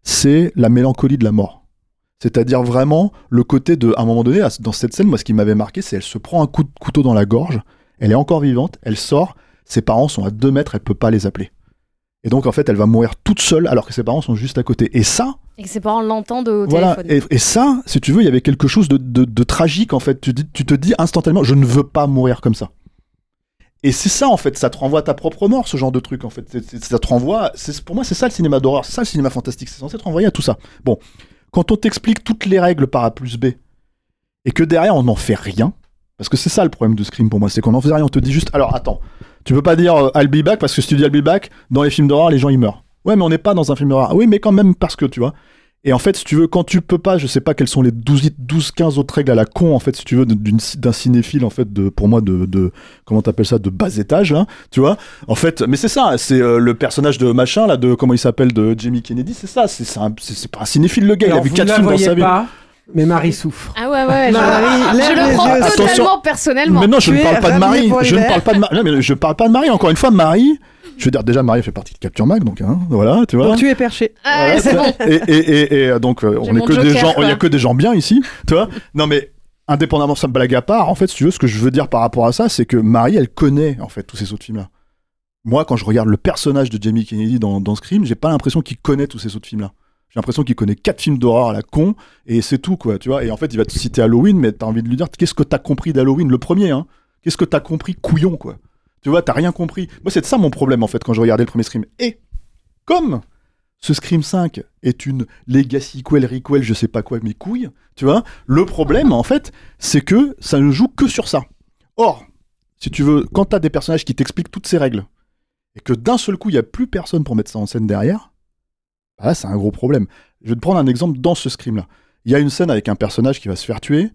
c'est la mélancolie de la mort. C'est-à-dire vraiment le côté de, à un moment donné, dans cette scène, moi, ce qui m'avait marqué, c'est elle se prend un coup de couteau dans la gorge, elle est encore vivante, elle sort, ses parents sont à deux mètres, elle peut pas les appeler. Et donc, en fait, elle va mourir toute seule alors que ses parents sont juste à côté. Et ça, Et que ses parents l'entendent au voilà. téléphone. Et, et ça, si tu veux, il y avait quelque chose de, de- de tragique, en fait. Tu, dis- tu te dis instantanément, je ne veux pas mourir comme ça. Et c'est ça, en fait, ça te renvoie à ta propre mort, ce genre de truc, en fait. Ça te renvoie. Pour moi, c'est ça le cinéma d'horreur, c'est ça le cinéma fantastique. C'est censé te renvoyer à tout ça. Bon, quand on t'explique toutes les règles par A plus B, et que derrière, on n'en fait rien, parce que c'est ça le problème de Scream pour moi, c'est qu'on n'en fait rien, on te dit juste, alors attends, tu peux pas dire euh, I'll be back, parce que si tu dis I'll be back, dans les films d'horreur, les gens ils meurent. Ouais, mais on n'est pas dans un film d'horreur. Oui, mais quand même, parce que, tu vois. Et en fait, si tu veux, quand tu peux pas, je sais pas quelles sont les 12, 12 15 autres règles à la con, en fait, si tu veux, d'un cinéphile, en fait, de, pour moi, de, de comment t'appelles ça, de bas étage, là, tu vois. En fait, mais c'est ça, c'est euh, le personnage de machin, là, de, comment il s'appelle, de Jamie Kennedy, c'est ça, c'est pas un cinéphile, le gars, Alors, il a vu vous 4 ne la films dans sa vie. Mais Marie souffre. Ah ouais, ouais, je, Marie, je le prends yeux. totalement Attention. personnellement. Mais non, je Tu ne parle pas de Marie. Je ne parle pas de Marie. Non, mais je parle pas de Marie. Encore une fois, Marie. Je veux dire, déjà, Marie fait partie de Capture Mag, donc hein, voilà, tu vois. Donc tu es perché. Ah, Voilà, c'est tu vois. bon. Et, et, et, et, euh, donc, euh, on est que des gens, il y a que des gens bien ici, tu vois. Non, mais indépendamment de ça, blague à part, en fait, si tu veux, ce que je veux dire par rapport à ça, c'est que Marie, elle connaît en fait tous ces autres films-là. Moi, quand je regarde le personnage de Jamie Kennedy dans, dans Scream, j'ai pas l'impression qu'il connaît tous ces autres films-là. J'ai l'impression qu'il connaît quatre films d'horreur à la con et c'est tout, quoi, tu vois. Et en fait, il va te citer Halloween, mais t'as envie de lui dire, qu'est-ce que t'as compris d'Halloween, le premier, hein Qu'est-ce que t'as compris, couillon, quoi? Tu vois, t'as rien compris. Moi, c'est ça mon problème, en fait, quand je regardais le premier Scream. Et comme ce Scream 5 est une legacy quel requel, je sais pas quoi, mes couilles, tu vois, le problème, en fait, c'est que ça ne joue que sur ça. Or, si tu veux, quand t'as des personnages qui t'expliquent toutes ces règles, et que d'un seul coup, il y a plus personne pour mettre ça en scène derrière, bah là, c'est un gros problème. Je vais te prendre un exemple dans ce Scream-là. Il y a une scène avec un personnage qui va se faire tuer,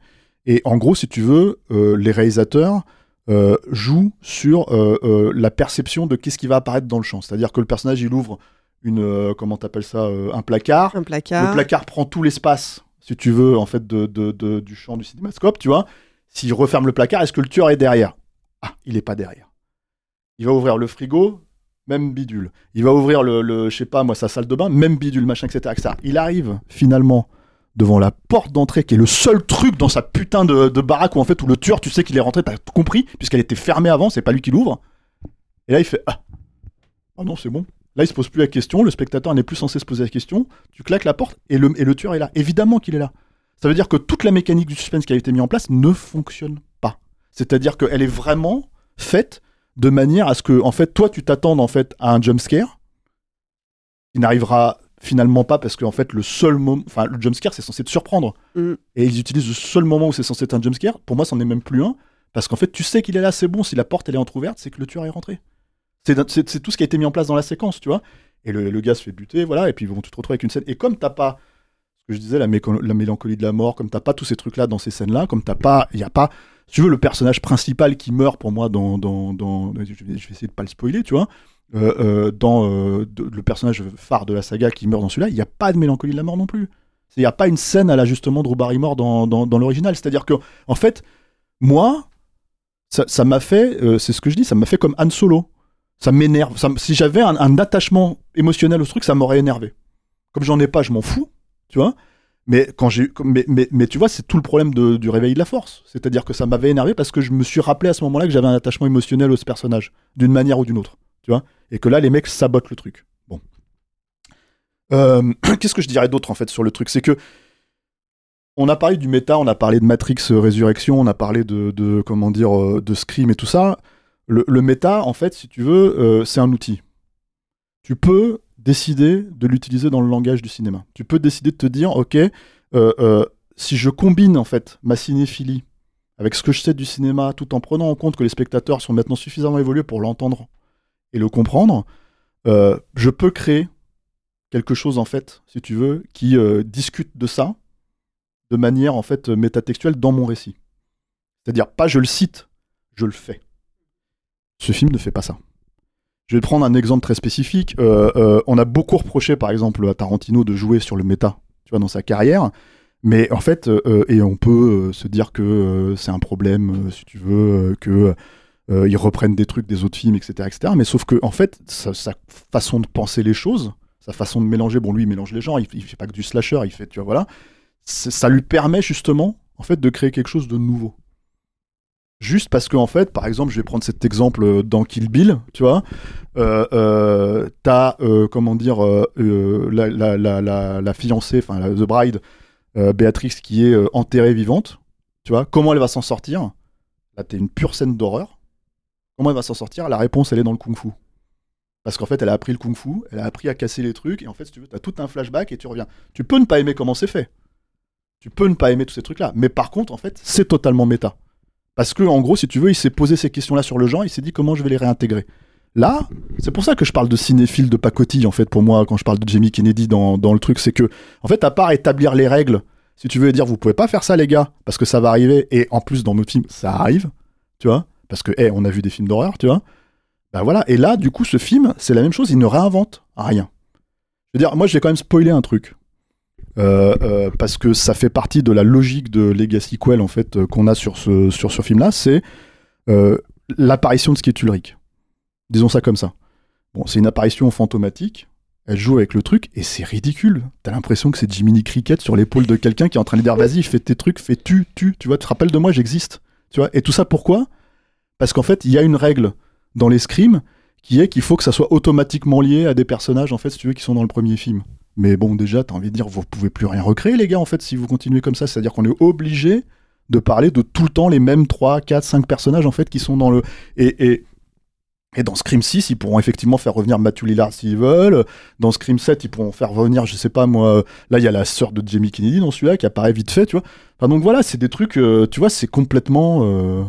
et en gros, si tu veux, euh, les réalisateurs euh, jouent sur euh, la perception de qu'est-ce qui va apparaître dans le champ. C'est-à-dire que le personnage, il ouvre une, comment t'appelles ça, un placard. Un placard. Le placard prend tout l'espace, si tu veux, en fait, de, de- de- du champ du cinémascope, tu vois. S'il referme le placard, est-ce que le tueur est derrière? Ah, il est pas derrière. Il va ouvrir le frigo, même bidule. Il va ouvrir le, le je sais pas moi, sa salle de bain, même bidule, machin, etc., etc. Il arrive finalement devant la porte d'entrée, qui est le seul truc dans sa putain de, baraque où en fait où le tueur, tu sais qu'il est rentré, t'as tout compris, puisqu'elle était fermée avant, c'est pas lui qui l'ouvre. Et là, il fait ah, ah non, c'est bon. Là, il se pose plus la question, le spectateur n'est plus censé se poser la question. Tu claques la porte et le, et le tueur est là. Évidemment qu'il est là. Ça veut dire que toute la mécanique du suspense qui a été mise en place ne fonctionne pas. C'est-à-dire qu'elle est vraiment faite de manière à ce que, en fait, toi, tu t'attendes en fait à un jumpscare qui n'arrivera finalement pas parce que en fait le seul moment, enfin le jumpscare c'est censé te surprendre Mm. et ils utilisent le seul moment où c'est censé être un jumpscare. Pour moi, c'en est même plus un parce qu'en fait tu sais qu'il est là, c'est bon. Si la porte elle est entrouverte, c'est que le tueur est rentré. C'est tout ce qui a été mis en place dans la séquence, tu vois. Et le, le gars se fait buter, voilà, et puis ils vont te retrouver avec une scène. Et comme t'as pas, ce que je disais, la, mélancolie de la mort, comme t'as pas tous ces trucs-là dans ces scènes-là, comme t'as pas, il y a pas, si tu veux, le personnage principal qui meurt pour moi dans, dans, je, vais, essayer de pas le spoiler, tu vois, euh, euh, dans euh, de- le personnage phare de la saga qui meurt dans celui-là, il n'y a pas de mélancolie de la mort non plus. Il n'y a pas une scène à la justement Drew dans, dans, l'original. C'est-à-dire que, en fait, moi, ça m'a fait, c'est ce que je dis, ça m'a fait comme Han Solo. Ça m'énerve. Si j'avais un, un attachement émotionnel au truc, ça m'aurait énervé. Comme j'en ai pas, je m'en fous, tu vois. Mais quand j'ai, mais, mais, mais tu vois, c'est tout le problème de- du réveil de la force. C'est-à-dire que ça m'avait énervé parce que je me suis rappelé à ce moment-là que j'avais un attachement émotionnel au ce personnage, d'une manière ou d'une autre, tu vois. Et que là, les mecs sabotent le truc. Bon. Euh, [clears throat] Qu'est-ce que je dirais d'autre en fait sur le truc? C'est que on a parlé du méta, on a parlé de Matrix euh, Résurrection, on a parlé de, de, comment dire euh, de Scream et tout ça. Le, le méta, en fait, si tu veux, c'est un outil. Tu peux décider de l'utiliser dans le langage du cinéma. Tu peux décider de te dire, ok, euh, euh, si je combine en fait ma cinéphilie avec ce que je sais du cinéma, tout en prenant en compte que les spectateurs sont maintenant suffisamment évolués pour l'entendre et le comprendre, euh, je peux créer quelque chose en fait, si tu veux, qui euh, discute de ça de manière en fait métatextuelle dans mon récit. C'est-à-dire pas je le cite, je le fais. Ce film ne fait pas ça. Je vais prendre un exemple très spécifique. Euh, euh, on a beaucoup reproché, par exemple, à Tarantino de jouer sur le méta, tu vois, dans sa carrière. Mais en fait, euh, et on peut se dire que c'est un problème, si tu veux, que ils reprennent des trucs des autres films, etc., etc. Mais sauf que, en fait, sa, façon de penser les choses, sa façon de mélanger, bon, lui, il mélange les genres, il, il fait pas que du slasher, il fait, tu vois, voilà. Ça lui permet justement, en fait, de créer quelque chose de nouveau. Juste parce que, en fait, par exemple, je vais prendre cet exemple euh, dans Kill Bill, tu vois. Euh, euh, T'as, comment dire, la, la, fiancée, enfin, The Bride, Béatrix, qui est enterrée vivante, tu vois. Comment elle va s'en sortir? Là, t'es une pure scène d'horreur. Comment elle va s'en sortir? La réponse, elle est dans le kung-fu. Parce qu'en fait, elle a appris le kung-fu, elle a appris à casser les trucs, et en fait, si tu veux, t'as tout un flashback et tu reviens. Tu peux ne pas aimer comment c'est fait. Tu peux ne pas aimer tous ces trucs-là. Mais par contre, en fait, c'est totalement méta. Parce que, en gros, si tu veux, il s'est posé ces questions-là sur le genre, il s'est dit comment je vais les réintégrer. Là, c'est pour ça que je parle de cinéphile de pacotille, en fait, pour moi, quand je parle de Jamie Kennedy dans, le truc, c'est que, en fait, à part établir les règles, si tu veux dire, vous pouvez pas faire ça, les gars, parce que ça va arriver, et en plus, dans nos films, ça arrive, tu vois, parce que, hey, on a vu des films d'horreur, tu vois. Bah voilà, et là, du coup, ce film, c'est la même chose, il ne réinvente rien. Je veux dire, moi, je vais quand même spoiler un truc. Euh, euh, parce que ça fait partie de la logique de Legacy Quell en fait euh, qu'on a sur ce sur ce film là, c'est l'apparition de Skeet Ulrich. Disons ça comme ça. Bon, c'est une apparition fantomatique. Elle joue avec le truc et c'est ridicule. T'as l'impression que c'est Jiminy Cricket sur l'épaule de quelqu'un qui est en train de dire vas-y, fais tes trucs, fais tu, tu, tu vois, tu te rappelles de moi, j'existe. Tu vois. Et tout ça pourquoi? Parce qu'en fait, il y a une règle dans l'escrime qui est qu'il faut que ça soit automatiquement lié à des personnages en fait, si tu veux, qui sont dans le premier film. Mais bon, déjà, t'as envie de dire, vous pouvez plus rien recréer, les gars, en fait, si vous continuez comme ça. C'est-à-dire qu'on est obligé de parler de tout le temps les mêmes 3, 4, 5 personnages, en fait, qui sont dans le. Et, et, et dans Scream 6, ils pourront effectivement faire revenir Matthew Lillard s'ils veulent. Dans Scream 7, ils pourront faire revenir, je sais pas moi, là, il y a la sœur de Jamie Kennedy dans celui-là qui apparaît vite fait, tu vois. Donc voilà, c'est des trucs, euh, tu vois, c'est complètement. euh,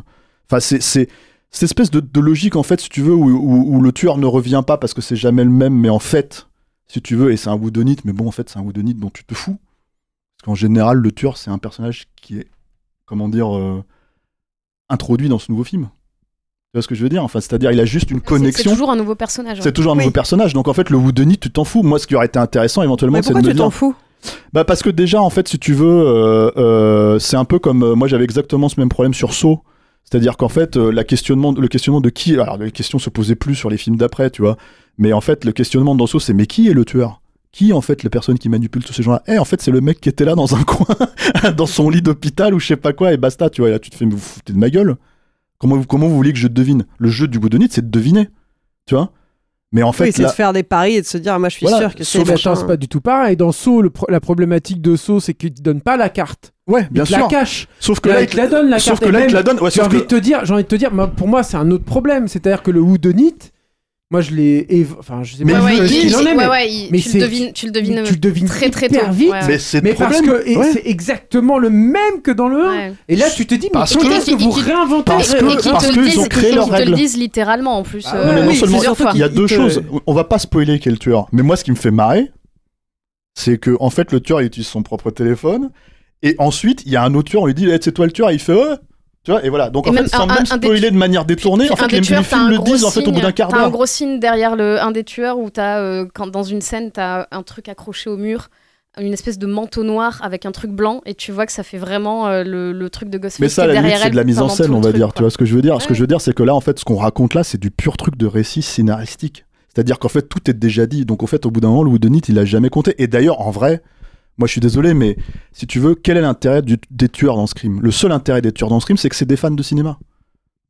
Enfin, c'est. cette espèce de, logique, en fait, si tu veux, où- où le tueur ne revient pas parce que c'est jamais le même, mais en fait, si tu veux, et c'est un whodunit, mais bon, en fait, c'est un whodunit dont tu te fous. Parce qu'en général, le tueur, c'est un personnage qui est, comment dire, euh, introduit dans ce nouveau film. Tu vois ce que je veux dire? Enfin, c'est-à-dire, il a juste une C'est- C'est connexion. toujours un nouveau personnage. C'est toujours un nouveau personnage. Donc, en fait, le whodunit, tu t'en fous. Moi, ce qui aurait été intéressant, éventuellement, c'est de pourquoi me tu t'en fous? Bah parce que déjà en fait si tu veux euh, euh, c'est un peu comme euh, moi j'avais exactement ce même problème sur Saw c'est-à-dire qu'en fait la questionnement le questionnement de qui alors les questions se posaient plus sur les films d'après tu vois mais en fait le questionnement dans Saw c'est mais qui est le tueur? Qui en fait la personne qui manipule tous ces gens-là? Eh en fait c'est le mec qui était là dans un [laughs] coin dans son lit d'hôpital ou je sais pas quoi et basta tu vois et là tu te fais mais vous foutez de ma gueule comment vous, comment vous voulez que je devine? Le jeu du Goudonit c'est de deviner tu vois? Mais en fait Oui, c'est là- de faire des paris et de se dire, ah, moi je suis Voilà, sûr que c'est c'est pas du tout pareil. Dans Saw, le pro- la problématique de Saw, c'est qu'il te donne pas la carte. Ouais, bien il te sûr. la cache. Sauf que Là, là, il te la donne la sauf carte. que là, il te même, la donne. Ouais, j'ai envie que- de te dire, j'ai envie de te dire, moi, pour moi, c'est un autre problème. C'est-à-dire que le Whodunit, moi, je l'ai, évo- enfin, je sais Mais pas Ouais, ce ouais, qu'il il- en est, ouais, mais, ouais, il- mais tu le c'est- devines- tu le devines mais tu le devines très, très hyper tôt. vite. Ouais, ouais. Mais c'est le Mais parce problème. que et Ouais. c'est exactement le même que dans le 1. Ouais. Et là, tu te dis, mais Parce pourquoi que- est-ce que vous réinventez parce Et- que- qu'ils parce te le qu'ils disent- ont créé et leurs qu'ils te le règles. disent littéralement en plus. Ah euh, Non, mais non oui, seulement plusieurs fois. il y a deux te- choses. On va pas spoiler qui est le tueur. Mais moi, ce qui me fait marrer, c'est que en fait, le tueur il utilise son propre téléphone. Et ensuite, il y a un autre tueur, on lui dit Eh, c'est toi le tueur, et il fait Ouais. Tu vois, et voilà. Donc Et en fait, sans un- même spoiler de manière détournée, en fait, les, tueurs, films un le disent en fait au bout d'un quart T'as un d'heure. gros signe derrière le, un des tueurs où t'as, euh, quand dans une scène, t'as un truc accroché au mur, une espèce de manteau noir avec un truc blanc, et tu vois que ça fait vraiment euh, le, le truc de Ghostface Mais ça, à la limite, c'est de la mise en scène, on va truc, dire. quoi. Tu vois ce que je veux dire? Ce que je veux dire, c'est que là, en fait, ce qu'on raconte là, c'est du pur truc de récit scénaristique. C'est-à-dire qu'en fait, tout est déjà dit. Donc, en fait, au bout d'un moment, le Whodunit, il a jamais compté. Et d'ailleurs, en vrai, moi, je suis désolé, mais si tu veux, quel est l'intérêt des tueurs dans Scream? Le seul intérêt des tueurs dans Scream, c'est que c'est des fans de cinéma.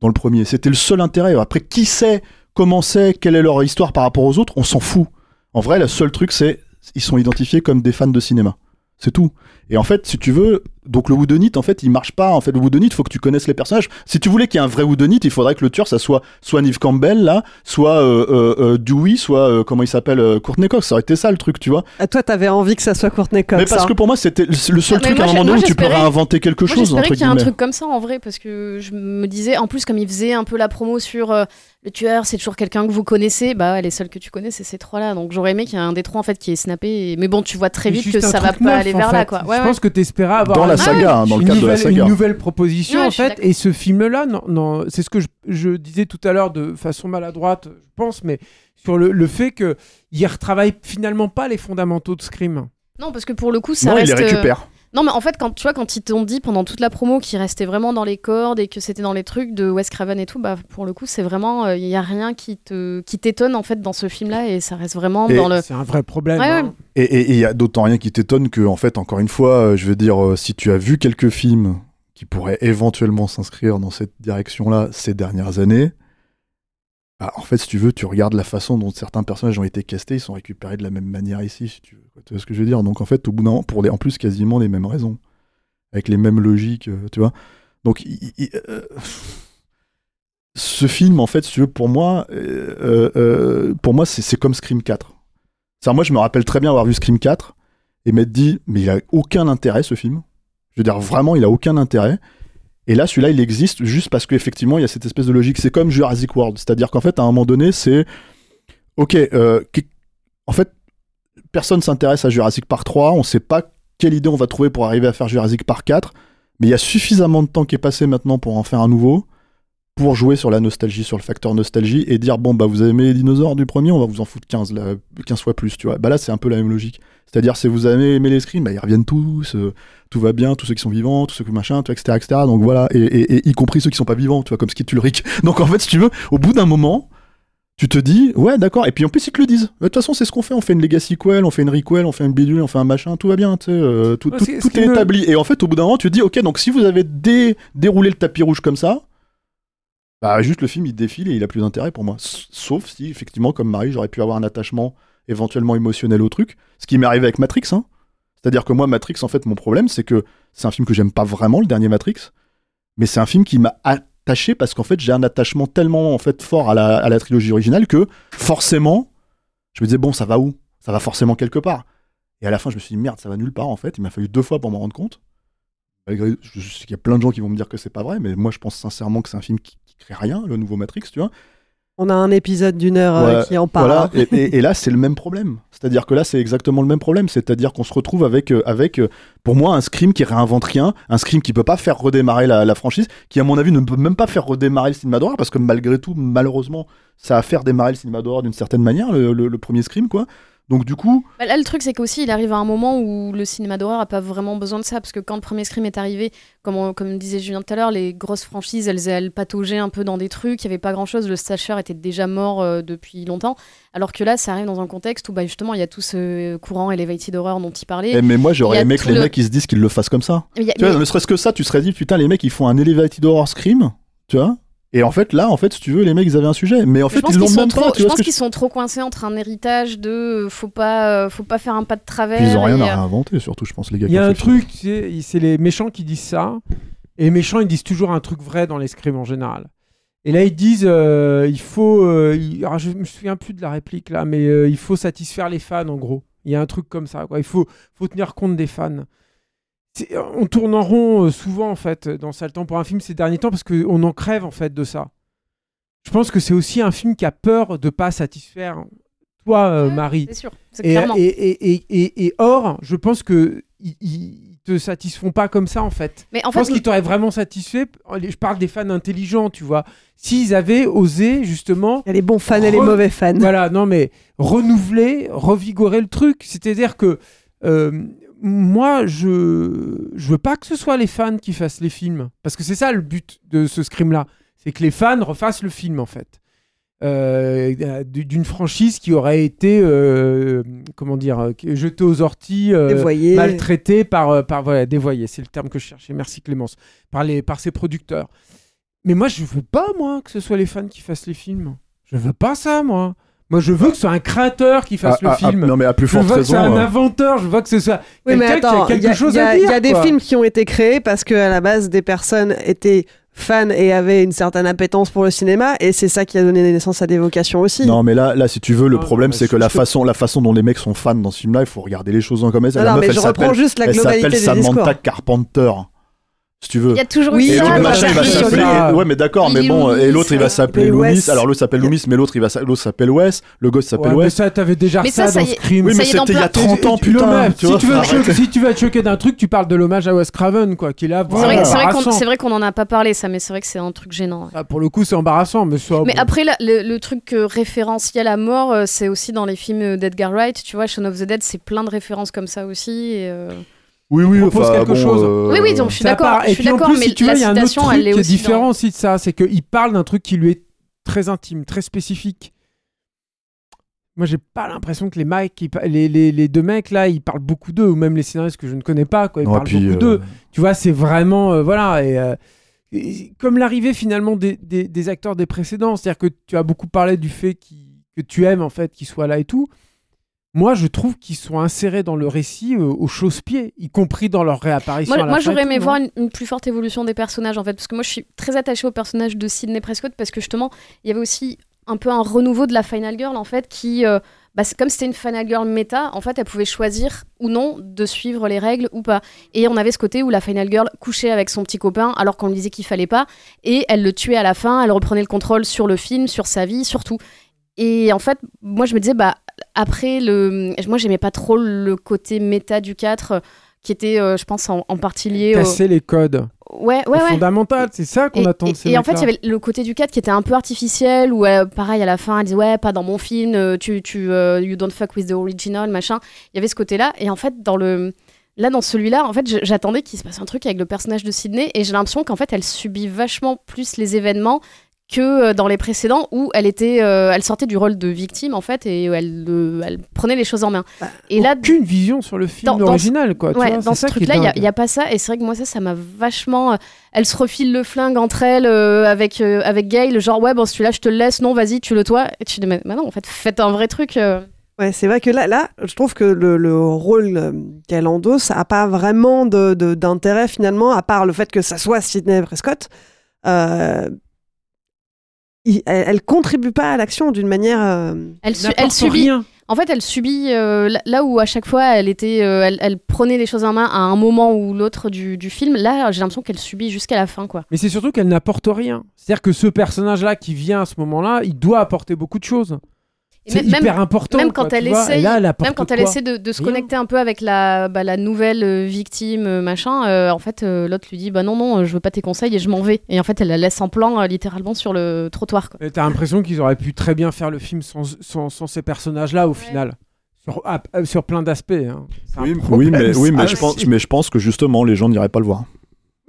Dans le premier, c'était le seul intérêt. Après, qui sait, comment c'est, quelle est leur histoire par rapport aux autres, on s'en fout. En vrai, le seul truc, c'est ils sont identifiés comme des fans de cinéma. C'est tout. Et en fait, si tu veux, donc le Whodunit, en fait, il marche pas. En fait, le Whodunit, il faut que tu connaisses les personnages. Si tu voulais qu'il y ait un vrai Whodunit, il faudrait que le tueur, ça soit soit Neve Campbell, là, soit euh, euh, euh, Dewey, soit, euh, comment il s'appelle, Courtney Cox. Ça aurait été ça, le truc, tu vois. Ah, toi, t'avais envie que ça soit Courtney Cox. Mais parce hein. que pour moi, c'était le seul Ah, truc moi, à un moment donné où tu peux j'espérais- réinventer quelque Moi, chose, j'espérais qu'il y ait un truc comme ça en vrai, parce que je me disais, en plus, comme il faisait un peu la promo sur euh, le tueur, c'est toujours quelqu'un que vous connaissez, bah ouais, les seuls que tu connais, c'est ces trois-là. Donc j'aurais aimé qu'il y ait un des trois en fait qui est snappé. et- Mais bon, tu vois très vite que ça va pas neuf, aller vers fait. là, quoi. Ouais, je ouais. pense que t'espérais avoir Dans la une- saga, hein, dans le une cadre de la nouvelle- saga. Une nouvelle proposition, Ouais, en fait. Et ce film-là, non, non, c'est ce que je, je disais tout à l'heure de façon maladroite, je pense, mais sur le, le fait qu'il retravaille finalement pas les fondamentaux de Scream. Non, parce que pour le coup, ça Non, il reste. les euh, récupère. Non, mais en fait, quand tu vois, quand ils t'ont dit pendant toute la promo qu'il restait vraiment dans les cordes et que c'était dans les trucs de Wes Craven et tout, bah pour le coup, c'est vraiment, il y a rien qui te, qui t'étonne en fait dans ce film-là et ça reste vraiment Et dans le. C'est un vrai problème. Ouais, hein. ouais. Et il y a d'autant rien qui t'étonne que, en fait, encore une fois, euh, je veux dire, euh, si tu as vu quelques films qui pourrait éventuellement s'inscrire dans cette direction-là ces dernières années, bah, en fait, si tu veux, tu regardes la façon dont certains personnages ont été castés, ils sont récupérés de la même manière ici, si tu veux. Quoi. Tu vois ce que je veux dire? Donc en fait, au bout d'un moment, pour en plus quasiment les mêmes raisons, avec les mêmes logiques, euh, tu vois. Donc euh, ce film, en fait, si tu veux, pour moi, euh, pour moi, c'est c'est comme Scream 4. C'est-à-dire, moi, je me rappelle très bien avoir vu Scream 4 et m'être dit, mais il a aucun intérêt ce film. Je veux dire, vraiment, il a aucun intérêt. Et là, celui-là, il existe juste parce qu'effectivement, il y a cette espèce de logique. C'est comme Jurassic World. C'est-à-dire qu'en fait, à un moment donné, c'est. Ok, en fait, personne s'intéresse à Jurassic Park 3. On sait pas quelle idée on va trouver pour arriver à faire Jurassic Park 4. Mais il y a suffisamment de temps qui est passé maintenant pour en faire un nouveau. Pour jouer sur la nostalgie, sur le facteur nostalgie et dire bon bah vous avez aimé les dinosaures du premier, on va vous en foutre 15, là, 15 fois plus, tu vois. Bah là c'est un peu la même logique. C'est-à-dire si vous avez aimé les screams, bah ils reviennent tous, euh, tout va bien, tous ceux qui sont vivants, tous ceux qui machin, etc., etc. Donc voilà, et, y compris ceux qui sont pas vivants, tu vois, comme Skid Ulrich. [laughs] Donc en fait, si tu veux, au bout d'un moment, tu te dis, ouais, d'accord. Et puis en plus, ils te le disent. De toute façon, c'est ce qu'on fait. On fait une legacy quel, on fait une requel, on fait une bidule, on fait un machin, tout va bien, tu sais, euh, tout, Ouais, est me- établi. Et en fait, au bout d'un moment, tu te dis, ok, donc si vous avez dé- déroulé le tapis rouge comme ça, bah juste le film il défile et il a plus d'intérêt pour moi. Sauf si, effectivement, comme Marie, j'aurais pu avoir un attachement éventuellement émotionnel au truc. Ce qui m'est arrivé avec Matrix, hein. C'est-à-dire que moi, Matrix, en fait, mon problème, c'est que c'est un film que j'aime pas vraiment, le dernier Matrix, mais c'est un film qui m'a attaché parce qu'en fait, j'ai un attachement tellement en fait fort à la, à la trilogie originale que forcément, je me disais, bon, ça va où? Ça va forcément quelque part. Et à la fin, je me suis dit, merde, ça va nulle part, en fait. Il m'a fallu deux fois pour m'en rendre compte. Malgré, je, sais qu'il y a plein de gens qui vont me dire que c'est pas vrai, mais moi, je pense sincèrement que c'est un film qui, qui crée rien, le nouveau Matrix, tu vois. On a un épisode d'une heure euh, qui en parle. Voilà, et, et- et là, c'est le même problème. C'est-à-dire que là, c'est exactement le même problème. C'est-à-dire qu'on se retrouve avec, euh, avec euh, pour moi, un Scream qui réinvente rien, un Scream qui peut pas faire redémarrer la, la franchise, qui, à mon avis, ne peut même pas faire redémarrer le cinéma d'horreur, parce que malgré tout, malheureusement, ça a fait démarrer le cinéma d'horreur d'une certaine manière, le, le- le premier Scream, quoi. Donc, du coup, Bah, là, le truc, c'est qu'aussi, il arrive à un moment où le cinéma d'horreur a pas vraiment besoin de ça, parce que quand le premier Scream est arrivé, comme, on- comme disait Julien tout à l'heure, les grosses franchises, elles, elles pataugeaient un peu dans des trucs, il y avait pas grand-chose, le slasher était déjà mort euh, depuis longtemps, alors que là, ça arrive dans un contexte où, bah, justement, il y a tout ce courant elevated horror dont il parlait. eh, mais moi, j'aurais aimé que les le- mecs, ils se disent qu'ils le fassent comme ça. Mais a- Tu vois, mais- ne serait-ce que ça, tu serais dit, putain, les mecs, ils font un Elevated Horror Scream, tu vois. Et en fait, là, en fait, si tu veux, les mecs, ils avaient un sujet. Mais en fait, ils l'ont même trop, pas. je Tu pense qu'ils sont trop coincés entre un héritage de euh, faut pas, euh, faut pas faire un pas de travers. Puis ils ont rien et, à euh, réinventer, surtout, je pense, les gars. Il y a un truc, c'est les méchants qui disent ça. Et les méchants, ils disent toujours un truc vrai dans les scrims en général. Et là, ils disent, euh, il faut. euh, il- alors, je me souviens plus de la réplique là, mais euh, il faut satisfaire les fans en gros. Il y a un truc comme ça, quoi. Il faut, faut tenir compte des fans. C'est- On tourne en rond euh, souvent en fait dans Sale temps pour un film ces derniers temps parce qu'on en crève en fait de ça. Je pense que c'est aussi un film qui a peur de pas satisfaire toi, euh, Marie. C'est sûr, c'est Et, clairement. et, et, et, et- et or, je pense que ils, te satisfont pas comme ça en fait. Mais en je pense qu'ils t'auraient vraiment satisfait. Je parle des fans intelligents, tu vois. S'ils avaient osé justement. Il y a les bons fans et les mauvais fans. Voilà, non mais renouveler, revigorer le truc. C'est-à-dire que euh, moi, je je veux pas que ce soit les fans qui fassent les films, parce que c'est ça le but de ce scream-là, c'est que les fans refassent le film en fait. Euh, d'une franchise qui aurait été euh, comment dire euh, jetée aux orties euh, maltraitée par euh, par voilà dévoyée. C'est le terme que je cherchais. Merci Clémence. Par les par ses producteurs. Mais moi je veux pas moi que ce soit les fans qui fassent les films. Je veux pas ça moi moi je veux que ce soit un créateur qui fasse Ah, le ah, ah, film non, mais à plus je forte veux que ce soit raison, un euh. inventeur je veux que ce soit Oui, mais quelqu'un attends, qui a il quelque y a, chose il a- à il dire y a des quoi. films qui ont été créés parce que à la base des personnes étaient fans et avaient une certaine appétence pour le cinéma et c'est ça qui a donné naissance à des vocations aussi. Non, mais là, là, si tu veux, le problème, c'est je- que la je façon, la façon dont les mecs sont fans dans ce film-là, il faut regarder les choses comme elles. Non, La non, meuf, mais elle je reprends s'appelle- juste la elle globalité s'appelle des Samantha discours. Carpenter. Si tu veux. il y a toujours Oui, ça. bah, machin, il va s'appeler. Ouais, mais d'accord, mais bon, et l'autre, il va euh, s'appeler Loomis. Alors l'autre s'appelle Loomis, mais l'autre, il va l'autre s'appelle Wes. Le gosse s'appelle Ouais, mais Wes. ça t'avais déjà Mais ça, ça, ça dans y est- Scream Oui, mais ça y est, dans c'était il y a plein- 30 ans, putain. tu si, vois, tu veux arrête. choquer, si tu veux être choqué d'un truc, tu parles de l'hommage à Wes Craven, quoi, qui est là. C'est vrai, vraiment c'est vrai qu'on embarrassant. c'est vrai qu'on en a pas parlé ça, mais c'est vrai que c'est un truc gênant. Ah, pour le coup, c'est embarrassant, mais ça. Mais après, le, le truc euh, référentiel à mort, euh, c'est aussi dans les films euh, d'Edgar Wright. Tu vois, Shaun of the Dead, c'est plein de références comme ça aussi. Euh, Oui, oui, propose enfin, quelque bon, chose. euh, Oui, oui, donc je suis d'accord. Je suis mais si tu veux, la il y a un autre truc elle est qui est aussi différent dans- aussi de ça, c'est qu'il parle d'un truc qui lui est très intime, très spécifique. moi, j'ai pas l'impression que les pa- les, les, les deux mecs là, ils parlent beaucoup d'eux, ou même les scénaristes que je ne connais pas, quoi, ils Ouais, parlent puis, beaucoup euh, d'eux. Tu vois, c'est vraiment, euh, voilà, et, euh, et comme l'arrivée finalement des, des, des acteurs des précédents, c'est-à-dire que tu as beaucoup parlé du fait que tu aimes en fait qu'ils soient là et tout. Moi, je trouve qu'ils sont insérés dans le récit euh, au chausse-pied, y compris dans leur réapparition. Moi, j'aurais aimé voir une, une plus forte évolution des personnages en fait, parce que moi je suis très attachée au personnage de Sidney Prescott parce que justement il y avait aussi un peu un renouveau de la Final Girl en fait qui, euh, bah, c'est- comme c'était une Final Girl méta, en fait elle pouvait choisir ou non de suivre les règles ou pas. Et on avait ce côté où la Final Girl couchait avec son petit copain alors qu'on lui disait qu'il fallait pas, et elle le tuait à la fin, elle reprenait le contrôle sur le film, sur sa vie, sur tout. Et en fait, moi je me disais, bah, après, le... moi j'aimais pas trop le côté méta du 4, euh, qui était, euh, je pense, en, en partie lié au. Casser les codes. Ouais, ouais, ouais. Fondamental, c'est ça qu'on attend de ces et en fait, il y avait le côté du 4 qui était un peu artificiel, où euh, pareil, à la fin, elle disait Ouais, pas dans mon film, euh, tu, tu, euh, you don't fuck with the original, machin. Il y avait ce côté-là. Et en fait, dans le. Là, dans celui-là, en fait, j'attendais qu'il se passe un truc avec le personnage de Sydney, et j'ai l'impression qu'en fait, elle subit vachement plus les événements que euh, dans les précédents où elle était, euh, elle sortait du rôle de victime en fait et elle, euh, elle prenait les choses en main. et là, Aucune vision sur le film dans- original, quoi. tu ouais, vois, dans ce truc-là, il n'y a, pas ça. Et c'est vrai que moi, ça, ça m'a vachement. Elles se refilent le flingue entre elles euh, avec, euh, avec Gail, genre, ouais, bon, celui-là, je te le laisse, non, vas-y, tu le toi. Et tu dis, mais, non, en fait, faites un vrai truc. euh. Ouais, c'est vrai que là, là, je trouve que le, le rôle qu'elle endosse n'a pas vraiment de- de- d'intérêt finalement, à part le fait que ça soit Sidney Prescott. Euh, il- elle, elle contribue pas à l'action d'une manière. euh, Elle, su- n'apporte elle subit. rien. En fait, elle subit euh, là- là où à chaque fois elle était, euh, elle, elle prenait les choses en main à un moment ou l'autre du, du film. Là, j'ai l'impression qu'elle subit jusqu'à la fin, quoi. Mais c'est surtout qu'elle n'apporte rien. C'est-à-dire que ce personnage-là qui vient à ce moment-là, il doit apporter beaucoup de choses. C'est même- hyper même- important. Même quand elle là, apporte même quand elle essaie de, de se Rien. connecter un peu avec la, bah, la nouvelle euh, victime, euh, machin, euh, en fait, euh, l'autre lui dit bah non non, je veux pas tes conseils et je m'en vais. Et en fait, elle la laisse en plan euh, littéralement sur le trottoir. Quoi. Et T'as l'impression qu'ils auraient pu très bien faire le film sans, sans, sans ces personnages-là au final. Sur, ah, sur plein d'aspects. hein. Oui, oui, mais, oui, mais ça je pense, mais je pense que justement, les gens n'iraient pas le voir.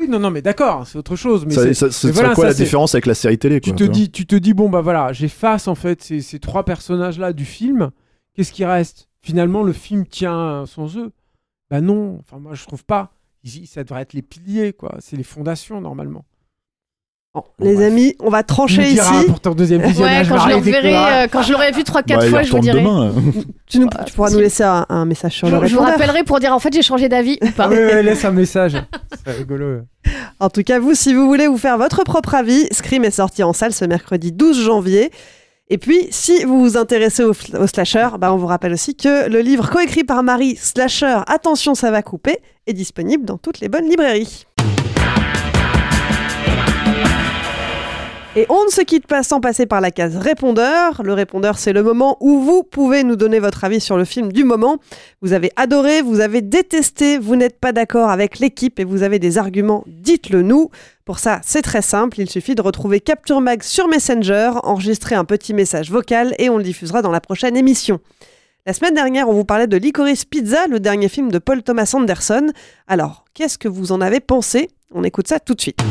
Oui, non, non, mais d'accord, c'est autre chose. Mais c'est- voilà, quoi ça, la différence avec la série télé tu quoi, te tu vois dis, tu te dis bon bah voilà, j'efface en fait ces, ces trois personnages là du film. Qu'est-ce qui reste? Finalement, le film tient sans eux. Bah non, enfin moi je trouve pas. Ça devrait être les piliers quoi, c'est les fondations normalement. Les amis, on va trancher ici. pour ton deuxième Ouais, visionnage. quand je, découvre. euh, quand je l'aurai vu 3-4 Bah, fois, je vous dirai. demain, là. [laughs] Tu, nous- tu pourras nous laisser un, un message sur Je, le je vous répondeur. rappellerai pour dire en fait j'ai changé d'avis ou pas. Ah ouais, ouais, laisse un message. C'est rigolo. En tout cas, vous, si vous voulez vous faire votre propre avis, Scream est sorti en salle ce mercredi 12 janvier. Et puis, si vous vous intéressez au, au slasher, bah, on vous rappelle aussi que le livre coécrit par Marie, Slasher, Attention, ça va couper, est disponible dans toutes les bonnes librairies. Et on ne se quitte pas sans passer par la case répondeur. Le répondeur, c'est le moment où vous pouvez nous donner votre avis sur le film du moment. Vous avez adoré, vous avez détesté, vous n'êtes pas d'accord avec l'équipe et vous avez des arguments, dites-le nous. Pour ça, c'est très simple, il suffit de retrouver Capture Mag sur Messenger, enregistrer un petit message vocal et on le diffusera dans la prochaine émission. La semaine dernière, on vous parlait de Licorice Pizza, le dernier film de Paul Thomas Anderson. Alors, qu'est-ce que vous en avez pensé? On écoute ça tout de suite.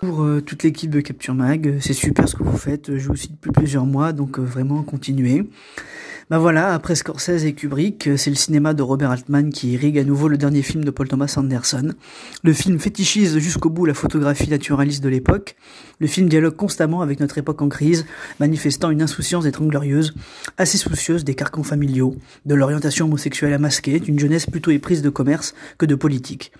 Pour euh, toute l'équipe de Capture Mag, euh, c'est super ce que vous faites, je vous suis depuis plusieurs mois, donc euh, vraiment continuez. Bah voilà, après Scorsese et Kubrick, euh, c'est le cinéma de Robert Altman qui irrigue à nouveau le dernier film de Paul Thomas Anderson. Le film fétichise jusqu'au bout la photographie naturaliste de l'époque. Le film dialogue constamment avec notre époque en crise, manifestant une insouciance des Trente glorieuses, assez soucieuse des carcans familiaux, de l'orientation homosexuelle à masquer, d'une jeunesse plutôt éprise de commerce que de politique.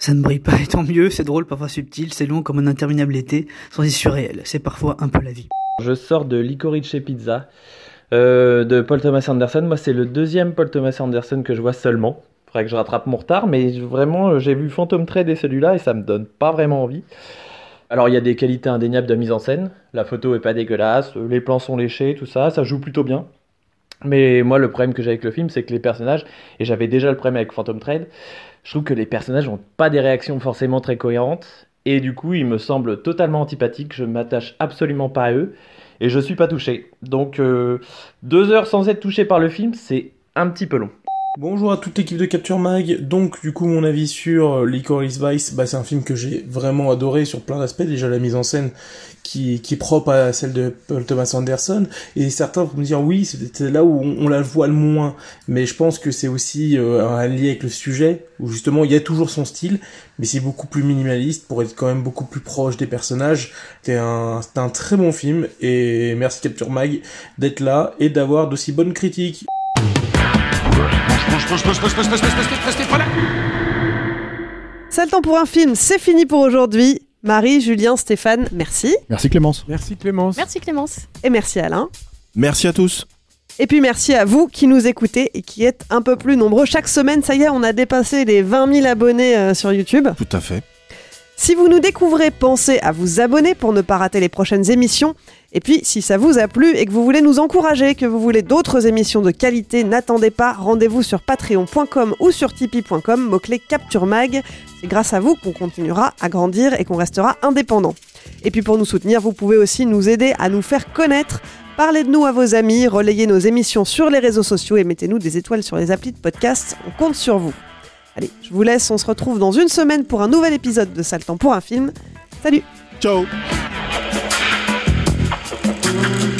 Ça ne brille pas, et tant mieux, c'est drôle, parfois subtil, c'est long comme un interminable été, sans issue réelle. C'est parfois un peu la vie. Je sors de Licorice Pizza euh, de Paul Thomas Anderson. Moi, c'est le deuxième Paul Thomas Anderson que je vois seulement. Faudrait que je rattrape mon retard, mais vraiment, euh, j'ai vu Phantom Thread et celui-là et ça me donne pas vraiment envie. Alors, il y a des qualités indéniables de mise en scène. La photo est pas dégueulasse, euh, les plans sont léchés, tout ça, ça joue plutôt bien. Mais moi, le problème que j'ai avec le film, c'est que les personnages, et j'avais déjà le problème avec Phantom Thread, je trouve que les personnages n'ont pas des réactions forcément très cohérentes, et du coup, ils me semblent totalement antipathiques, je m'attache absolument pas à eux, et je suis pas touché. Donc, euh, deux heures sans être touché par le film, c'est un petit peu long. Bonjour à toute l'équipe de Capture Mag. Donc, du coup, mon avis sur euh, Licorice Vice, bah, c'est un film que j'ai vraiment adoré sur plein d'aspects. Déjà, la mise en scène qui, qui est propre à celle de Paul Thomas Anderson. Et certains vont me dire, oui, c'est là où on, la voit le moins. Mais je pense que c'est aussi euh, un lien avec le sujet, où justement, il y a toujours son style, mais c'est beaucoup plus minimaliste pour être quand même beaucoup plus proche des personnages. C'est un, un très bon film. Et merci Capture Mag d'être là et d'avoir d'aussi bonnes critiques. C'est le temps pour un film, c'est fini pour aujourd'hui. Marie, Julien, Stéphane, merci. Merci Clémence. Merci Clémence. Merci Clémence. Et merci Alain. Merci à tous. Et puis merci à vous qui nous écoutez et qui êtes un peu plus nombreux. Chaque semaine, ça y est, on a dépassé les 20 000 abonnés euh, sur YouTube. Tout à fait. Si vous nous découvrez, pensez à vous abonner pour ne pas rater les prochaines émissions. Et puis, si ça vous a plu et que vous voulez nous encourager, que vous voulez d'autres émissions de qualité, n'attendez pas, rendez-vous sur patreon.com ou sur tipeee.com, mot-clé Capture Mag. C'est grâce à vous qu'on continuera à grandir et qu'on restera indépendant. Et puis pour nous soutenir, vous pouvez aussi nous aider à nous faire connaître. Parlez de nous à vos amis, relayez nos émissions sur les réseaux sociaux et mettez-nous des étoiles sur les applis de podcast. On compte sur vous. Allez, je vous laisse, on se retrouve dans une semaine pour un nouvel épisode de Sale pour un film. Salut Ciao Thank you.